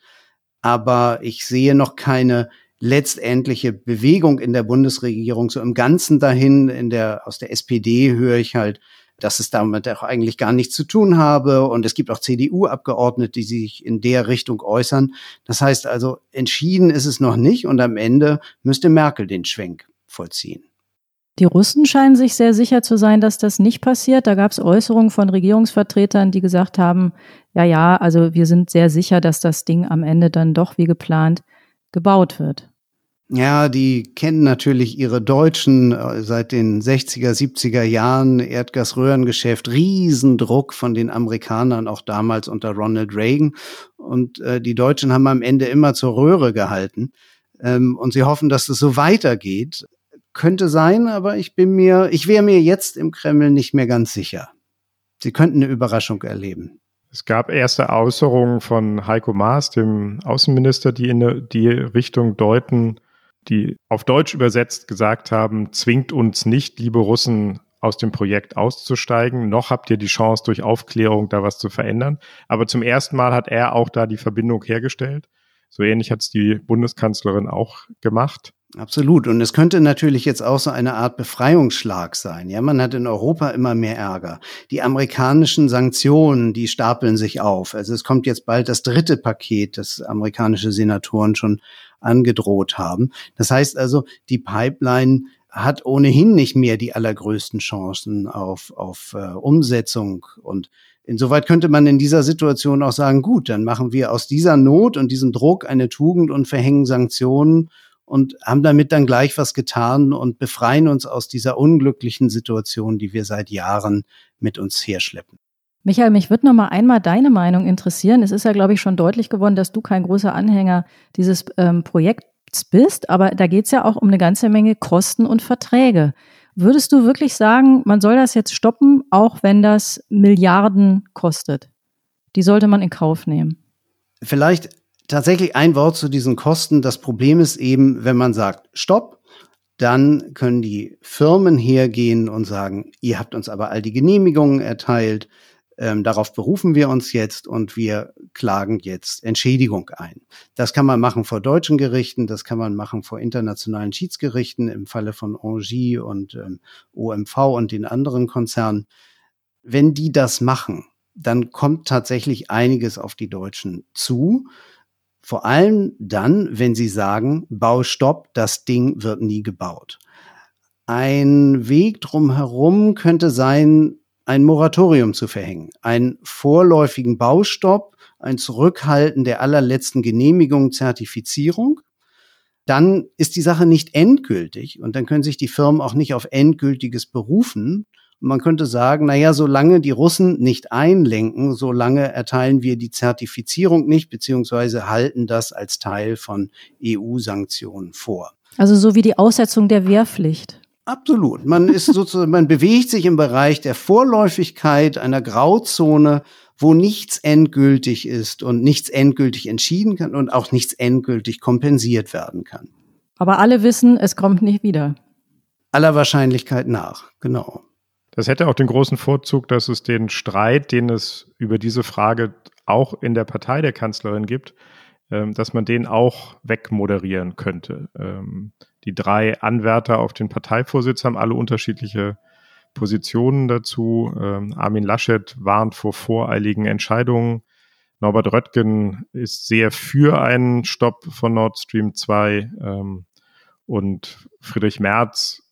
aber ich sehe noch keine letztendliche Bewegung in der Bundesregierung so im Ganzen dahin. In der, aus der SPD höre ich halt, dass es damit auch eigentlich gar nichts zu tun habe. Und es gibt auch CDU-Abgeordnete, die sich in der Richtung äußern. Das heißt also, entschieden ist es noch nicht und am Ende müsste Merkel den Schwenk vollziehen. Die Russen scheinen sich sehr sicher zu sein, dass das nicht passiert. Da gab es Äußerungen von Regierungsvertretern, die gesagt haben, ja, ja, also wir sind sehr sicher, dass das Ding am Ende dann doch wie geplant gebaut wird. Ja, die kennen natürlich ihre Deutschen äh, seit den 60er, 70er Jahren, Erdgasröhrengeschäft, Riesendruck von den Amerikanern, auch damals unter Ronald Reagan. Und äh, die Deutschen haben am Ende immer zur Röhre gehalten. Ähm, und sie hoffen, dass es so weitergeht. Könnte sein, aber ich bin mir, ich wäre mir jetzt im Kreml nicht mehr ganz sicher. Sie könnten eine Überraschung erleben. Es gab erste Äußerungen von Heiko Maas, dem Außenminister, die in die Richtung deuten, die auf Deutsch übersetzt gesagt haben, zwingt uns nicht, liebe Russen, aus dem Projekt auszusteigen, noch habt ihr die Chance, durch Aufklärung da was zu verändern. Aber zum ersten Mal hat er auch da die Verbindung hergestellt. So ähnlich hat es die Bundeskanzlerin auch gemacht. Absolut. Und es könnte natürlich jetzt auch so eine Art Befreiungsschlag sein. Ja, man hat in Europa immer mehr Ärger. Die amerikanischen Sanktionen, die stapeln sich auf. Also es kommt jetzt bald das dritte Paket, das amerikanische Senatoren schon angedroht haben. Das heißt also, die Pipeline hat ohnehin nicht mehr die allergrößten Chancen auf, auf äh, Umsetzung und Insoweit könnte man in dieser Situation auch sagen, gut, dann machen wir aus dieser Not und diesem Druck eine Tugend und verhängen Sanktionen und haben damit dann gleich was getan und befreien uns aus dieser unglücklichen Situation, die wir seit Jahren mit uns herschleppen. Michael, mich würde noch mal einmal deine Meinung interessieren. Es ist ja, glaube ich, schon deutlich geworden, dass du kein großer Anhänger dieses ähm, Projekts bist, aber da geht es ja auch um eine ganze Menge Kosten und Verträge. Würdest du wirklich sagen, man soll das jetzt stoppen, auch wenn das Milliarden kostet? Die sollte man in Kauf nehmen. Vielleicht tatsächlich ein Wort zu diesen Kosten. Das Problem ist eben, wenn man sagt, stopp, dann können die Firmen hergehen und sagen, ihr habt uns aber all die Genehmigungen erteilt, ähm, darauf berufen wir uns jetzt und wir klagen jetzt Entschädigung ein. Das kann man machen vor deutschen Gerichten, das kann man machen vor internationalen Schiedsgerichten im Falle von Engie und ähm, OMV und den anderen Konzernen. Wenn die das machen, dann kommt tatsächlich einiges auf die Deutschen zu. Vor allem dann, wenn sie sagen, Baustopp, das Ding wird nie gebaut. Ein Weg drumherum könnte sein, ein Moratorium zu verhängen, einen vorläufigen Baustopp, ein Zurückhalten der allerletzten Genehmigung, Zertifizierung. Dann ist die Sache nicht endgültig und dann können sich die Firmen auch nicht auf endgültiges berufen. Man könnte sagen, na ja, solange die Russen nicht einlenken, solange erteilen wir die Zertifizierung nicht, beziehungsweise halten das als Teil von EU-Sanktionen vor. Also so wie die Aussetzung der Wehrpflicht. Absolut. Man ist sozusagen, man bewegt sich im Bereich der Vorläufigkeit einer Grauzone, wo nichts endgültig ist und nichts endgültig entschieden kann und auch nichts endgültig kompensiert werden kann. Aber alle wissen, es kommt nicht wieder. Aller Wahrscheinlichkeit nach, genau. Das hätte auch den großen Vorzug, dass es den Streit, den es über diese Frage auch in der Partei der Kanzlerin gibt, ähm, dass man den auch wegmoderieren könnte. Ähm, die drei Anwärter auf den Parteivorsitz haben alle unterschiedliche Positionen dazu. Ähm, Armin Laschet warnt vor voreiligen Entscheidungen. Norbert Röttgen ist sehr für einen Stopp von Nord Stream 2 ähm, und Friedrich Merz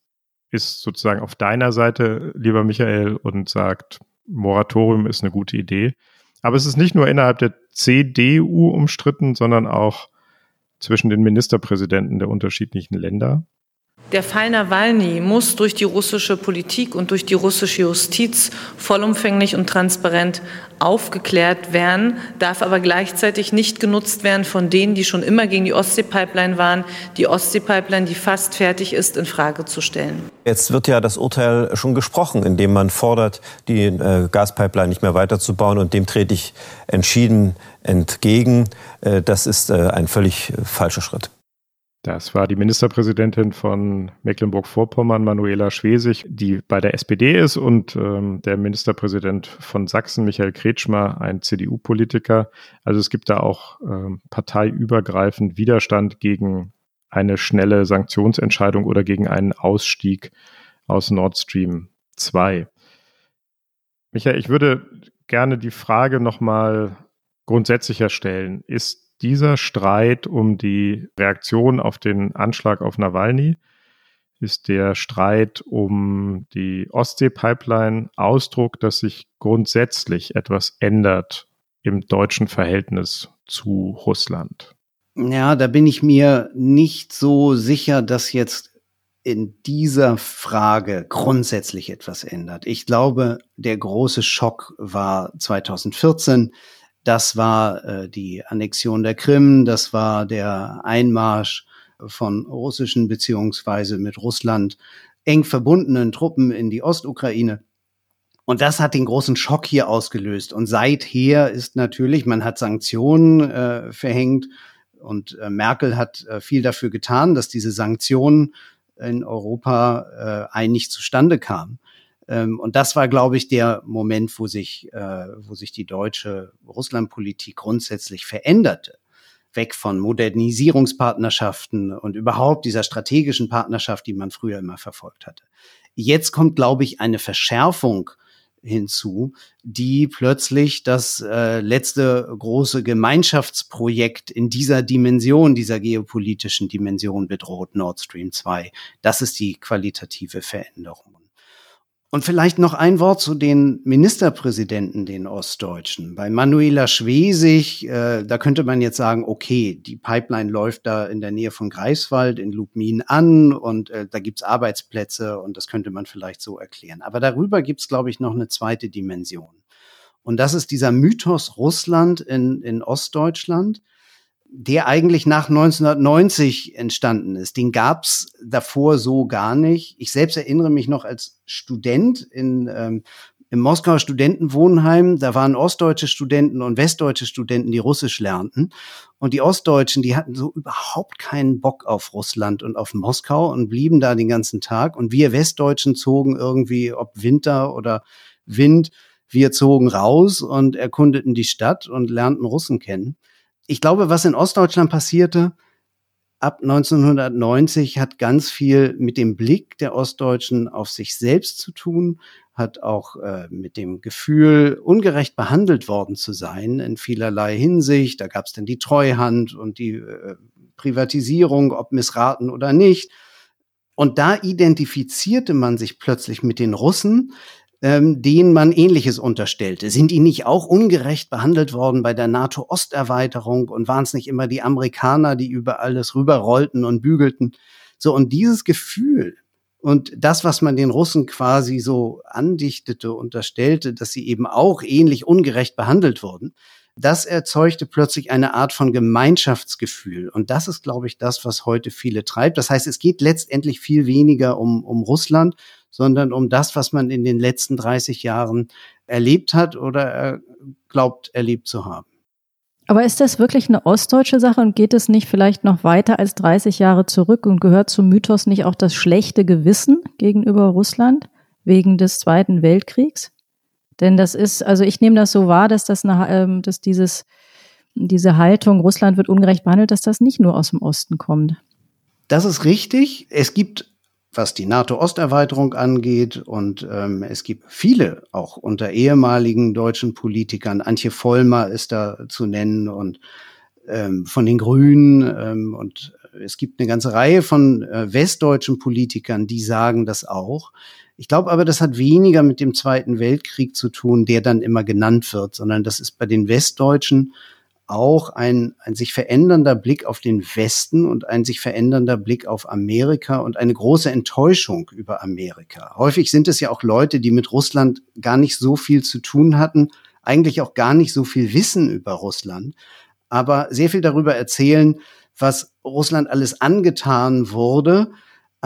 ist sozusagen auf deiner Seite, lieber Michael, und sagt, Moratorium ist eine gute Idee. Aber es ist nicht nur innerhalb der CDU umstritten, sondern auch zwischen den Ministerpräsidenten der unterschiedlichen Länder. Der Fall Nawalny muss durch die russische Politik und durch die russische Justiz vollumfänglich und transparent aufgeklärt werden, darf aber gleichzeitig nicht genutzt werden von denen, die schon immer gegen die Ostsee-Pipeline waren, die Ostsee-Pipeline, die fast fertig ist, in Frage zu stellen. Jetzt wird ja das Urteil schon gesprochen, indem man fordert, die äh, Gaspipeline nicht mehr weiterzubauen und dem trete ich entschieden entgegen. Äh, das ist äh, ein völlig falscher Schritt. Das war die Ministerpräsidentin von Mecklenburg-Vorpommern, Manuela Schwesig, die bei der SPD ist und ähm, der Ministerpräsident von Sachsen, Michael Kretschmer, ein CDU-Politiker. Also es gibt da auch ähm, parteiübergreifend Widerstand gegen eine schnelle Sanktionsentscheidung oder gegen einen Ausstieg aus Nord Stream 2. Michael, ich würde gerne die Frage nochmal grundsätzlicher stellen. Ist dieser Streit um die Reaktion auf den Anschlag auf Nawalny ist der Streit um die Ostsee-Pipeline Ausdruck, dass sich grundsätzlich etwas ändert im deutschen Verhältnis zu Russland. Ja, da bin ich mir nicht so sicher, dass jetzt in dieser Frage grundsätzlich etwas ändert. Ich glaube, der große Schock war 2014 das war äh, die Annexion der Krim, das war der Einmarsch von russischen beziehungsweise mit Russland eng verbundenen Truppen in die Ostukraine. Und das hat den großen Schock hier ausgelöst. Und seither ist natürlich, man hat Sanktionen äh, verhängt und äh, Merkel hat äh, viel dafür getan, dass diese Sanktionen in Europa äh, eigentlich zustande kamen. Ähm, und das war, glaube ich, der Moment, wo sich, äh, wo sich die deutsche Russlandpolitik grundsätzlich veränderte. Weg von Modernisierungspartnerschaften und überhaupt dieser strategischen Partnerschaft, die man früher immer verfolgt hatte. Jetzt kommt, glaube ich, eine Verschärfung hinzu, die plötzlich das äh, letzte große Gemeinschaftsprojekt in dieser Dimension, dieser geopolitischen Dimension bedroht, Nord Stream 2. Das ist die qualitative Veränderung. Und vielleicht noch ein Wort zu den Ministerpräsidenten, den Ostdeutschen. Bei Manuela Schwesig, äh, da könnte man jetzt sagen, okay, die Pipeline läuft da in der Nähe von Greifswald in Lubmin an und äh, da gibt's Arbeitsplätze und das könnte man vielleicht so erklären. Aber darüber gibt's, glaube ich, noch eine zweite Dimension. Und das ist dieser Mythos Russland in, in Ostdeutschland der eigentlich nach 1990 entstanden ist. Den gab's davor so gar nicht. Ich selbst erinnere mich noch als Student in ähm, im Moskauer Studentenwohnheim, da waren ostdeutsche Studenten und westdeutsche Studenten, die Russisch lernten. Und die Ostdeutschen, die hatten so überhaupt keinen Bock auf Russland und auf Moskau und blieben da den ganzen Tag. Und wir Westdeutschen zogen irgendwie, ob Winter oder Wind, wir zogen raus und erkundeten die Stadt und lernten Russen kennen. Ich glaube, was in Ostdeutschland passierte, ab 1990 hat ganz viel mit dem Blick der Ostdeutschen auf sich selbst zu tun, hat auch äh, mit dem Gefühl, ungerecht behandelt worden zu sein in vielerlei Hinsicht. Da gab es dann die Treuhand und die äh, Privatisierung, ob missraten oder nicht. Und da identifizierte man sich plötzlich mit den Russen, ähm, denen man Ähnliches unterstellte. Sind die nicht auch ungerecht behandelt worden bei der NATO-Osterweiterung und waren es nicht immer die Amerikaner, die über alles rüberrollten und bügelten? So, und dieses Gefühl, und das, was man den Russen quasi so andichtete, unterstellte, dass sie eben auch ähnlich ungerecht behandelt wurden, das erzeugte plötzlich eine Art von Gemeinschaftsgefühl. Und das ist, glaube ich, das, was heute viele treibt. Das heißt, es geht letztendlich viel weniger um, um Russland, sondern um das, was man in den letzten 30 Jahren erlebt hat oder glaubt erlebt zu haben. Aber ist das wirklich eine ostdeutsche Sache und geht es nicht vielleicht noch weiter als 30 Jahre zurück und gehört zum Mythos nicht auch das schlechte Gewissen gegenüber Russland wegen des Zweiten Weltkriegs? Denn das ist, also ich nehme das so wahr, dass das eine, ähm, dass dieses, diese Haltung, Russland wird ungerecht behandelt, dass das nicht nur aus dem Osten kommt. Das ist richtig. Es gibt was die NATO-Osterweiterung angeht. Und ähm, es gibt viele, auch unter ehemaligen deutschen Politikern. Antje Vollmer ist da zu nennen und ähm, von den Grünen. Ähm, und es gibt eine ganze Reihe von äh, westdeutschen Politikern, die sagen das auch. Ich glaube aber, das hat weniger mit dem Zweiten Weltkrieg zu tun, der dann immer genannt wird, sondern das ist bei den Westdeutschen auch ein, ein sich verändernder Blick auf den Westen und ein sich verändernder Blick auf Amerika und eine große Enttäuschung über Amerika. Häufig sind es ja auch Leute, die mit Russland gar nicht so viel zu tun hatten, eigentlich auch gar nicht so viel wissen über Russland, aber sehr viel darüber erzählen, was Russland alles angetan wurde.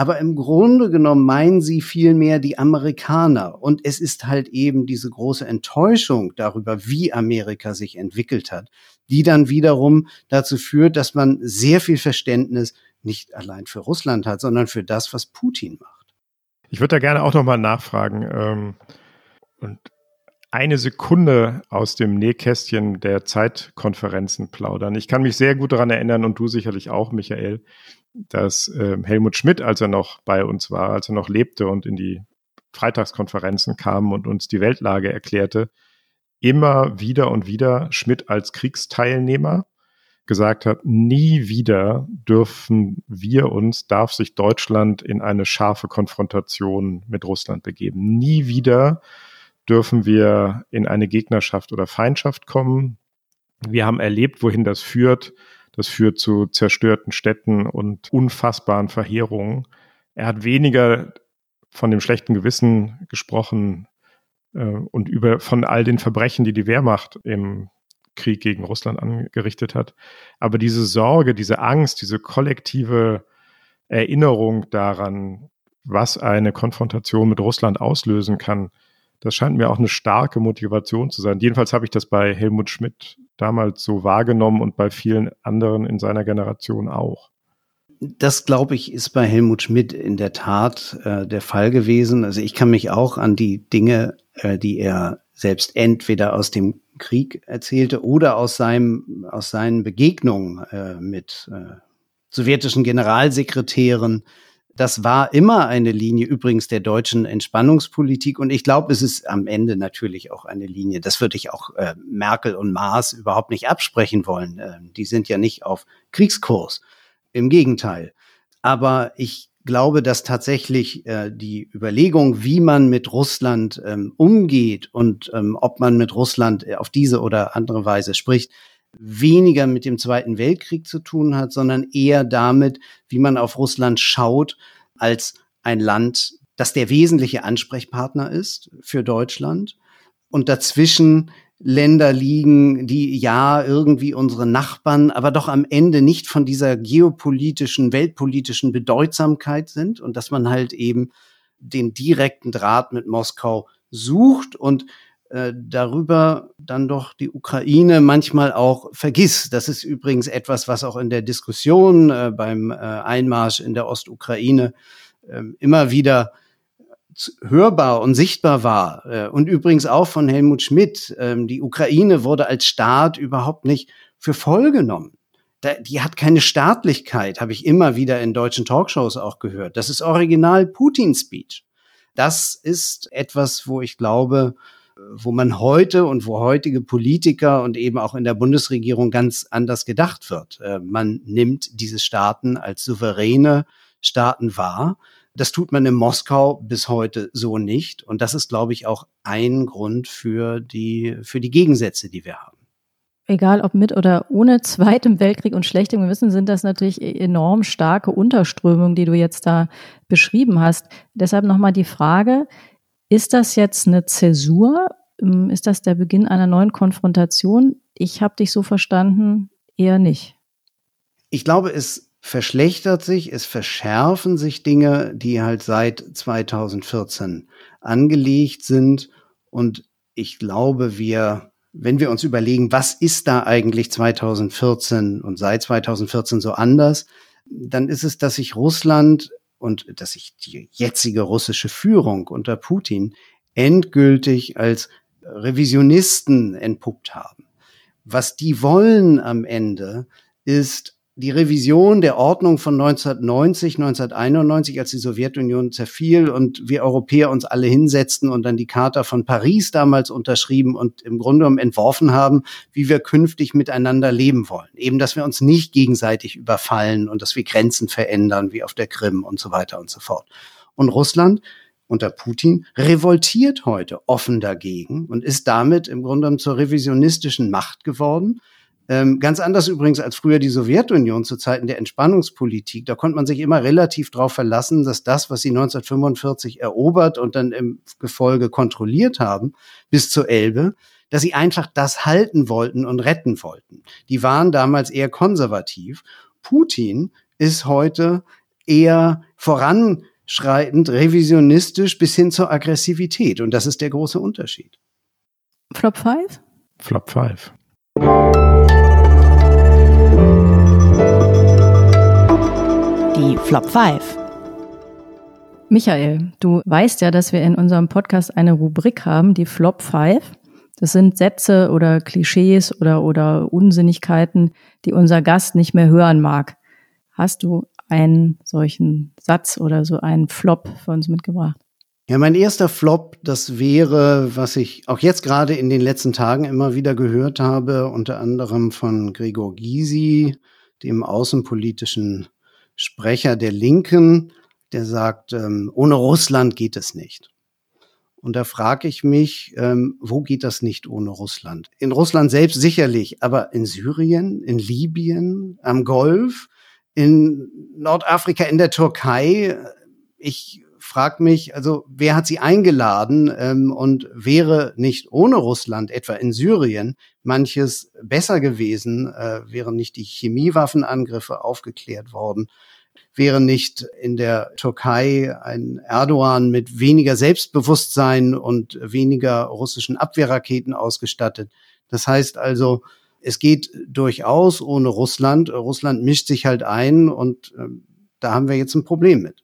Aber im Grunde genommen meinen sie vielmehr die Amerikaner. Und es ist halt eben diese große Enttäuschung darüber, wie Amerika sich entwickelt hat, die dann wiederum dazu führt, dass man sehr viel Verständnis nicht allein für Russland hat, sondern für das, was Putin macht. Ich würde da gerne auch nochmal nachfragen ähm, und eine Sekunde aus dem Nähkästchen der Zeitkonferenzen plaudern. Ich kann mich sehr gut daran erinnern und du sicherlich auch, Michael, dass äh, Helmut Schmidt, als er noch bei uns war, als er noch lebte und in die Freitagskonferenzen kam und uns die Weltlage erklärte, immer wieder und wieder Schmidt als Kriegsteilnehmer gesagt hat, nie wieder dürfen wir uns, darf sich Deutschland in eine scharfe Konfrontation mit Russland begeben. Nie wieder dürfen wir in eine Gegnerschaft oder Feindschaft kommen. Wir haben erlebt, wohin das führt. Das führt zu zerstörten Städten und unfassbaren Verheerungen. Er hat weniger von dem schlechten Gewissen gesprochen, äh, und über von all den Verbrechen, die die Wehrmacht im Krieg gegen Russland angerichtet hat. Aber diese Sorge, diese Angst, diese kollektive Erinnerung daran, was eine Konfrontation mit Russland auslösen kann, das scheint mir auch eine starke Motivation zu sein. Jedenfalls habe ich das bei Helmut Schmidt damals so wahrgenommen und bei vielen anderen in seiner Generation auch. Das, glaube ich, ist bei Helmut Schmidt in der Tat äh, der Fall gewesen. Also ich kann mich auch an die Dinge äh, die er selbst entweder aus dem Krieg erzählte oder aus seinem aus seinen Begegnungen äh, mit äh, sowjetischen Generalsekretären. Das war immer eine Linie übrigens der deutschen Entspannungspolitik und ich glaube, es ist am Ende natürlich auch eine Linie. Das würde ich auch äh, Merkel und Maas überhaupt nicht absprechen wollen. Äh, die sind ja nicht auf Kriegskurs. Im Gegenteil. Aber ich glaube, dass tatsächlich äh, die Überlegung, wie man mit Russland ähm, umgeht und ähm, ob man mit Russland äh, auf diese oder andere Weise spricht, weniger mit dem Zweiten Weltkrieg zu tun hat, sondern eher damit, wie man auf Russland schaut als ein Land, das der wesentliche Ansprechpartner ist für Deutschland. Und dazwischen Länder liegen, die ja irgendwie unsere Nachbarn, aber doch am Ende nicht von dieser geopolitischen, weltpolitischen Bedeutsamkeit sind und dass man halt eben den direkten Draht mit Moskau sucht und darüber dann doch die Ukraine manchmal auch vergisst. Das ist übrigens etwas, was auch in der Diskussion äh, beim äh, Einmarsch in der Ostukraine ähm, immer wieder hörbar und sichtbar war. Äh, und übrigens auch von Helmut Schmidt. Ähm, die Ukraine wurde als Staat überhaupt nicht für voll genommen. Die hat keine Staatlichkeit, habe ich immer wieder in deutschen Talkshows auch gehört. Das ist original Putin-Speech. Das ist etwas, wo ich glaube, wo man heute und wo heutige Politiker und eben auch in der Bundesregierung ganz anders gedacht wird. Äh, man nimmt diese Staaten als souveräne Staaten wahr das tut man in Moskau bis heute so nicht. Und das ist, glaube ich, auch ein Grund für die, für die Gegensätze, die wir haben. Egal ob mit oder ohne Zweitem Weltkrieg und schlechtem Gewissen sind das natürlich enorm starke Unterströmungen, die du jetzt da beschrieben hast. Deshalb nochmal die Frage, ist das jetzt eine Zäsur? Ähm, ist das der Beginn einer neuen Konfrontation? Ich habe dich so verstanden, eher nicht. Ich glaube, es verschlechtert sich, es verschärfen sich Dinge, die halt seit 2014 angelegt sind. Und ich glaube, wir, wenn wir uns überlegen, was ist da eigentlich 2014 und seit 2014 so anders, dann ist es, dass sich Russland und dass sich die jetzige russische Führung unter Putin endgültig als Revisionisten entpuppt haben. Was die wollen am Ende ist die Revision der Ordnung von 1990, 1991, als die Sowjetunion zerfiel und wir Europäer uns alle hinsetzten und dann die Charta von Paris damals unterschrieben und im Grunde genommen entworfen haben, wie wir künftig miteinander leben wollen. Eben, dass wir uns nicht gegenseitig überfallen und dass wir Grenzen verändern, wie auf der Krim und so weiter und so fort. Und Russland unter Putin revoltiert heute offen dagegen und ist damit im Grunde genommen zur revisionistischen Macht geworden ähm, ganz anders übrigens als früher die Sowjetunion zu Zeiten der Entspannungspolitik. Da konnte man sich immer relativ darauf verlassen, dass das, was sie 1945 erobert und dann im Gefolge kontrolliert haben, bis zur Elbe, dass sie einfach das halten wollten und retten wollten. Die waren damals eher konservativ. Putin ist heute eher voranschreitend, revisionistisch bis hin zur Aggressivität. Und das ist der große Unterschied. Flop 5? Flop 5. Die Flop 5. Michael, du weißt ja, dass wir in unserem Podcast eine Rubrik haben, die Flop 5. Das sind Sätze oder Klischees oder, oder Unsinnigkeiten, die unser Gast nicht mehr hören mag. Hast du einen solchen Satz oder so einen Flop für uns mitgebracht? Ja, mein erster Flop, das wäre, was ich auch jetzt gerade in den letzten Tagen immer wieder gehört habe, unter anderem von Gregor Gysi, dem außenpolitischen Sprecher der Linken, der sagt, ähm, ohne Russland geht es nicht. Und da frage ich mich, ähm, wo geht das nicht ohne Russland? In Russland selbst sicherlich, aber in Syrien, in Libyen, am Golf, in Nordafrika, in der Türkei. Ich frag mich, also wer hat sie eingeladen ähm, und wäre nicht ohne Russland, etwa in Syrien, manches besser gewesen, äh, wären nicht die Chemiewaffenangriffe aufgeklärt worden, wäre nicht in der Türkei ein Erdogan mit weniger Selbstbewusstsein und weniger russischen Abwehrraketen ausgestattet. Das heißt also, es geht durchaus ohne Russland. Russland mischt sich halt ein und äh, da haben wir jetzt ein Problem mit.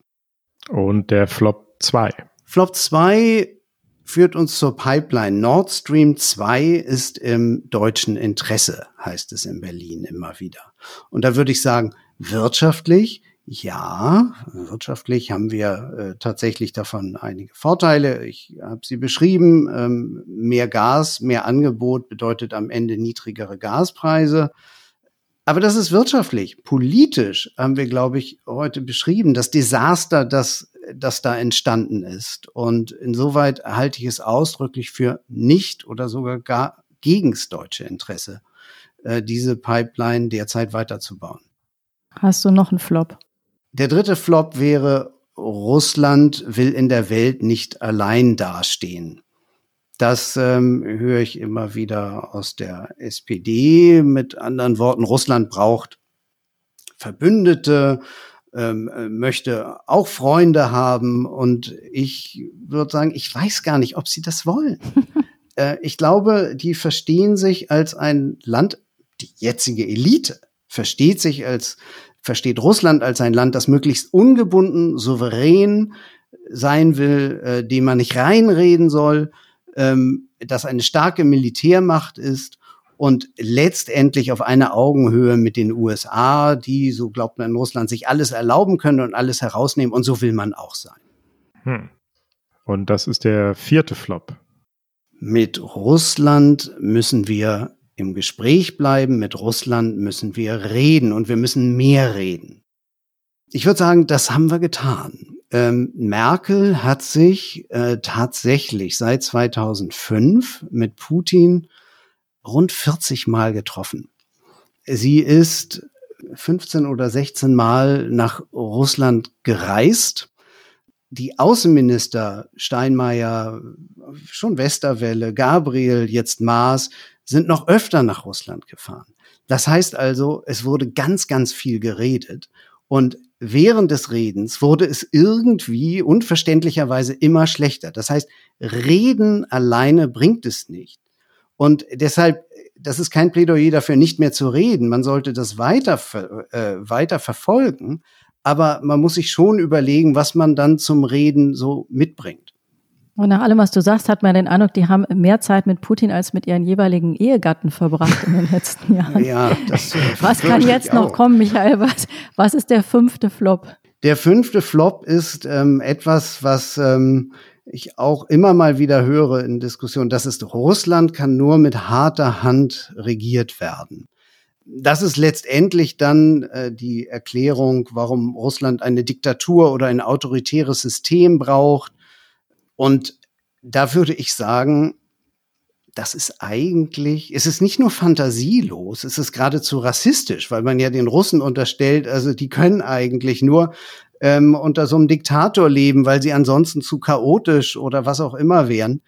Und der Flop 2. Flop 2 führt uns zur Pipeline. Nord Stream 2 ist im deutschen Interesse, heißt es in Berlin immer wieder. Und da würde ich sagen, wirtschaftlich, ja, wirtschaftlich haben wir äh, tatsächlich davon einige Vorteile. Ich habe sie beschrieben. Ähm, mehr Gas, mehr Angebot bedeutet am Ende niedrigere Gaspreise. Aber das ist wirtschaftlich. Politisch haben wir, glaube ich, heute beschrieben, das Desaster, das, das da entstanden ist. Und insoweit halte ich es ausdrücklich für nicht oder sogar gar gegens deutsche Interesse, äh, diese Pipeline derzeit weiterzubauen. Hast du noch einen Flop? Der dritte Flop wäre, Russland will in der Welt nicht allein dastehen. Das ähm, höre ich immer wieder aus der SPD. Mit anderen Worten, Russland braucht Verbündete, ähm, möchte auch Freunde haben. Und ich würde sagen, ich weiß gar nicht, ob sie das wollen. (laughs) äh, ich glaube, die verstehen sich als ein Land, die jetzige Elite versteht sich als, versteht Russland als ein Land, das möglichst ungebunden, souverän sein will, äh, dem man nicht reinreden soll, ähm, das eine starke Militärmacht ist und letztendlich auf einer Augenhöhe mit den USA, die, so glaubt man in Russland, sich alles erlauben können und alles herausnehmen. Und so will man auch sein. Hm. Und das ist der vierte Flop. Mit Russland müssen wir im Gespräch bleiben. Mit Russland müssen wir reden und wir müssen mehr reden. Ich würde sagen, das haben wir getan ähm, Merkel hat sich äh, tatsächlich seit 2005 mit Putin rund 40 Mal getroffen. Sie ist 15 oder 16 Mal nach Russland gereist. Die Außenminister Steinmeier, schon Westerwelle, Gabriel, jetzt Maas, sind noch öfter nach Russland gefahren. Das heißt also, es wurde ganz, ganz viel geredet. Und während des Redens wurde es irgendwie unverständlicherweise immer schlechter. Das heißt, Reden alleine bringt es nicht. Und deshalb, das ist kein Plädoyer dafür, nicht mehr zu reden. Man sollte das weiter, äh, weiter verfolgen. Aber man muss sich schon überlegen, was man dann zum Reden so mitbringt. Und nach allem, was du sagst, hat man den Eindruck, die haben mehr Zeit mit Putin als mit ihren jeweiligen Ehegatten verbracht in den letzten (laughs) Jahren. Ja, das äh, (laughs) Was kann jetzt noch kommen, Michael? Was, was ist der fünfte Flop? Der fünfte Flop ist ähm, etwas, was ähm, ich auch immer mal wieder höre in Diskussionen. Das ist, Russland kann nur mit harter Hand regiert werden. Das ist letztendlich dann äh, die Erklärung, warum Russland eine Diktatur oder ein autoritäres System braucht und da würde ich sagen, das ist eigentlich, es ist nicht nur fantasielos, es ist geradezu rassistisch, weil man ja den Russen unterstellt, also die können eigentlich nur ähm, unter so einem Diktator leben, weil sie ansonsten zu chaotisch oder was auch immer wären.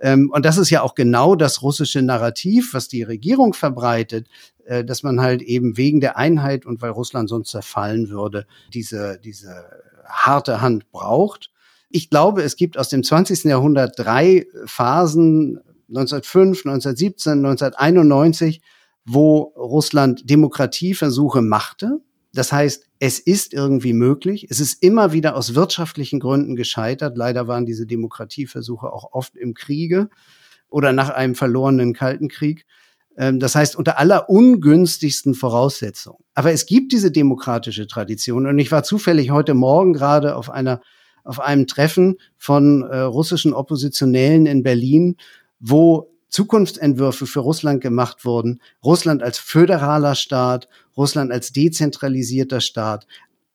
Ähm, und das ist ja auch genau das russische Narrativ, was die Regierung verbreitet, äh, dass man halt eben wegen der Einheit und weil Russland sonst zerfallen würde, diese, diese harte Hand braucht. Ich glaube, es gibt aus dem 20. Jahrhundert drei Phasen, 1905, 1917, 1991, wo Russland Demokratieversuche machte. Das heißt, es ist irgendwie möglich. Es ist immer wieder aus wirtschaftlichen Gründen gescheitert. Leider waren diese Demokratieversuche auch oft im Kriege oder nach einem verlorenen Kalten Krieg. Ähm, das heißt, unter aller ungünstigsten Voraussetzungen. Aber es gibt diese demokratische Tradition. Und ich war zufällig heute Morgen gerade auf einer auf einem Treffen von äh, russischen Oppositionellen in Berlin, wo Zukunftsentwürfe für Russland gemacht wurden. Russland als föderaler Staat, Russland als dezentralisierter Staat,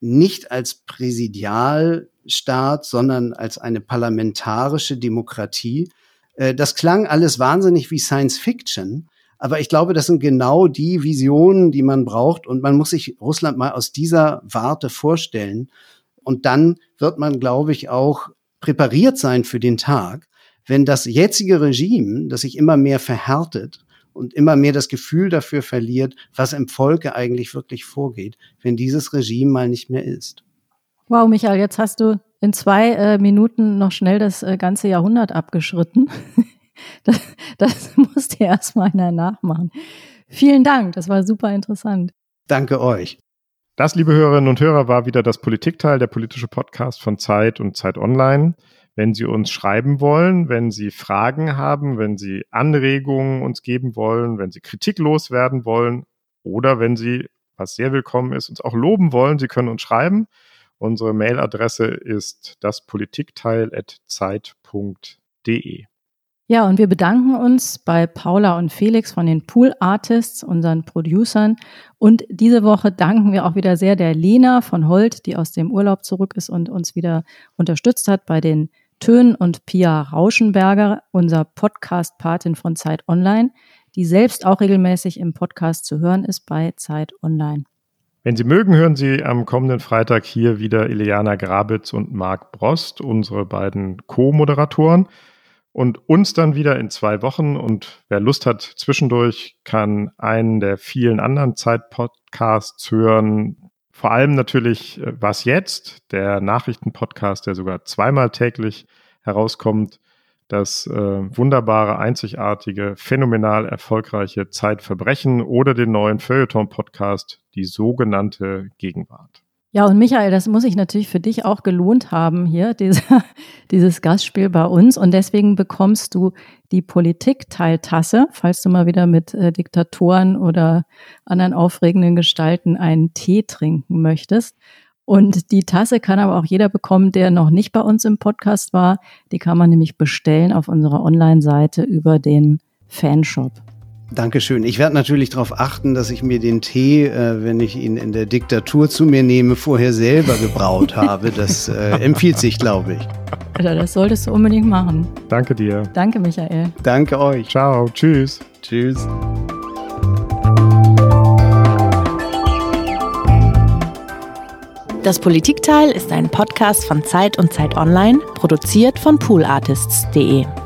nicht als Präsidialstaat, sondern als eine parlamentarische Demokratie. Äh, das klang alles wahnsinnig wie Science Fiction. Aber ich glaube, das sind genau die Visionen, die man braucht. Und man muss sich Russland mal aus dieser Warte vorstellen. Und dann wird man, glaube ich, auch präpariert sein für den Tag, wenn das jetzige Regime, das sich immer mehr verhärtet und immer mehr das Gefühl dafür verliert, was im Volke eigentlich wirklich vorgeht, wenn dieses Regime mal nicht mehr ist. Wow, Michael, jetzt hast du in zwei äh, Minuten noch schnell das äh, ganze Jahrhundert abgeschritten. (laughs) das, das musste erst mal einer nachmachen. Vielen Dank, das war super interessant. Danke euch. Das, liebe Hörerinnen und Hörer, war wieder das Politikteil, der politische Podcast von Zeit und Zeit Online. Wenn Sie uns schreiben wollen, wenn Sie Fragen haben, wenn Sie Anregungen uns geben wollen, wenn Sie Kritik loswerden wollen oder wenn Sie, was sehr willkommen ist, uns auch loben wollen, Sie können uns schreiben. Unsere Mailadresse ist daspolitikteil.zeit.de. Ja, und wir bedanken uns bei Paula und Felix von den Pool Artists, unseren Producern. Und diese Woche danken wir auch wieder sehr der Lena von Holt, die aus dem Urlaub zurück ist und uns wieder unterstützt hat bei den Tönen und Pia Rauschenberger, unser Podcast-Patin von Zeit Online, die selbst auch regelmäßig im Podcast zu hören ist bei Zeit Online. Wenn Sie mögen, hören Sie am kommenden Freitag hier wieder Ileana Grabitz und Marc Brost, unsere beiden Co-Moderatoren. Und uns dann wieder in zwei Wochen. Und wer Lust hat, zwischendurch kann einen der vielen anderen Zeit-Podcasts hören. Vor allem natürlich äh, Was jetzt, der Nachrichtenpodcast, der sogar zweimal täglich herauskommt. Das äh, wunderbare, einzigartige, phänomenal erfolgreiche Zeitverbrechen oder den neuen Feuilleton-Podcast, die sogenannte Gegenwart. Ja, und Michael, das muss sich natürlich für dich auch gelohnt haben hier, (laughs) dieser, dieses Gastspiel bei uns. Und deswegen bekommst du die Politikteiltasse, falls du mal wieder mit äh, Diktatoren oder anderen aufregenden Gestalten einen Tee trinken möchtest. Und die Tasse kann aber auch jeder bekommen, der noch nicht bei uns im Podcast war. Die kann man nämlich bestellen auf unserer Online-Seite über den Fanshop. Dankeschön. Ich werde natürlich darauf achten, dass ich mir den Tee, äh, wenn ich ihn in der Diktatur zu mir nehme, vorher selber gebraut (laughs) habe. Das äh, empfiehlt sich, glaube ich. Ja, das solltest du unbedingt machen. Danke dir. Danke, Michael. Danke euch. Ciao. Tschüss. Tschüss. Das Politikteil ist ein Podcast von Zeit und Zeit Online, produziert von poolartists.de.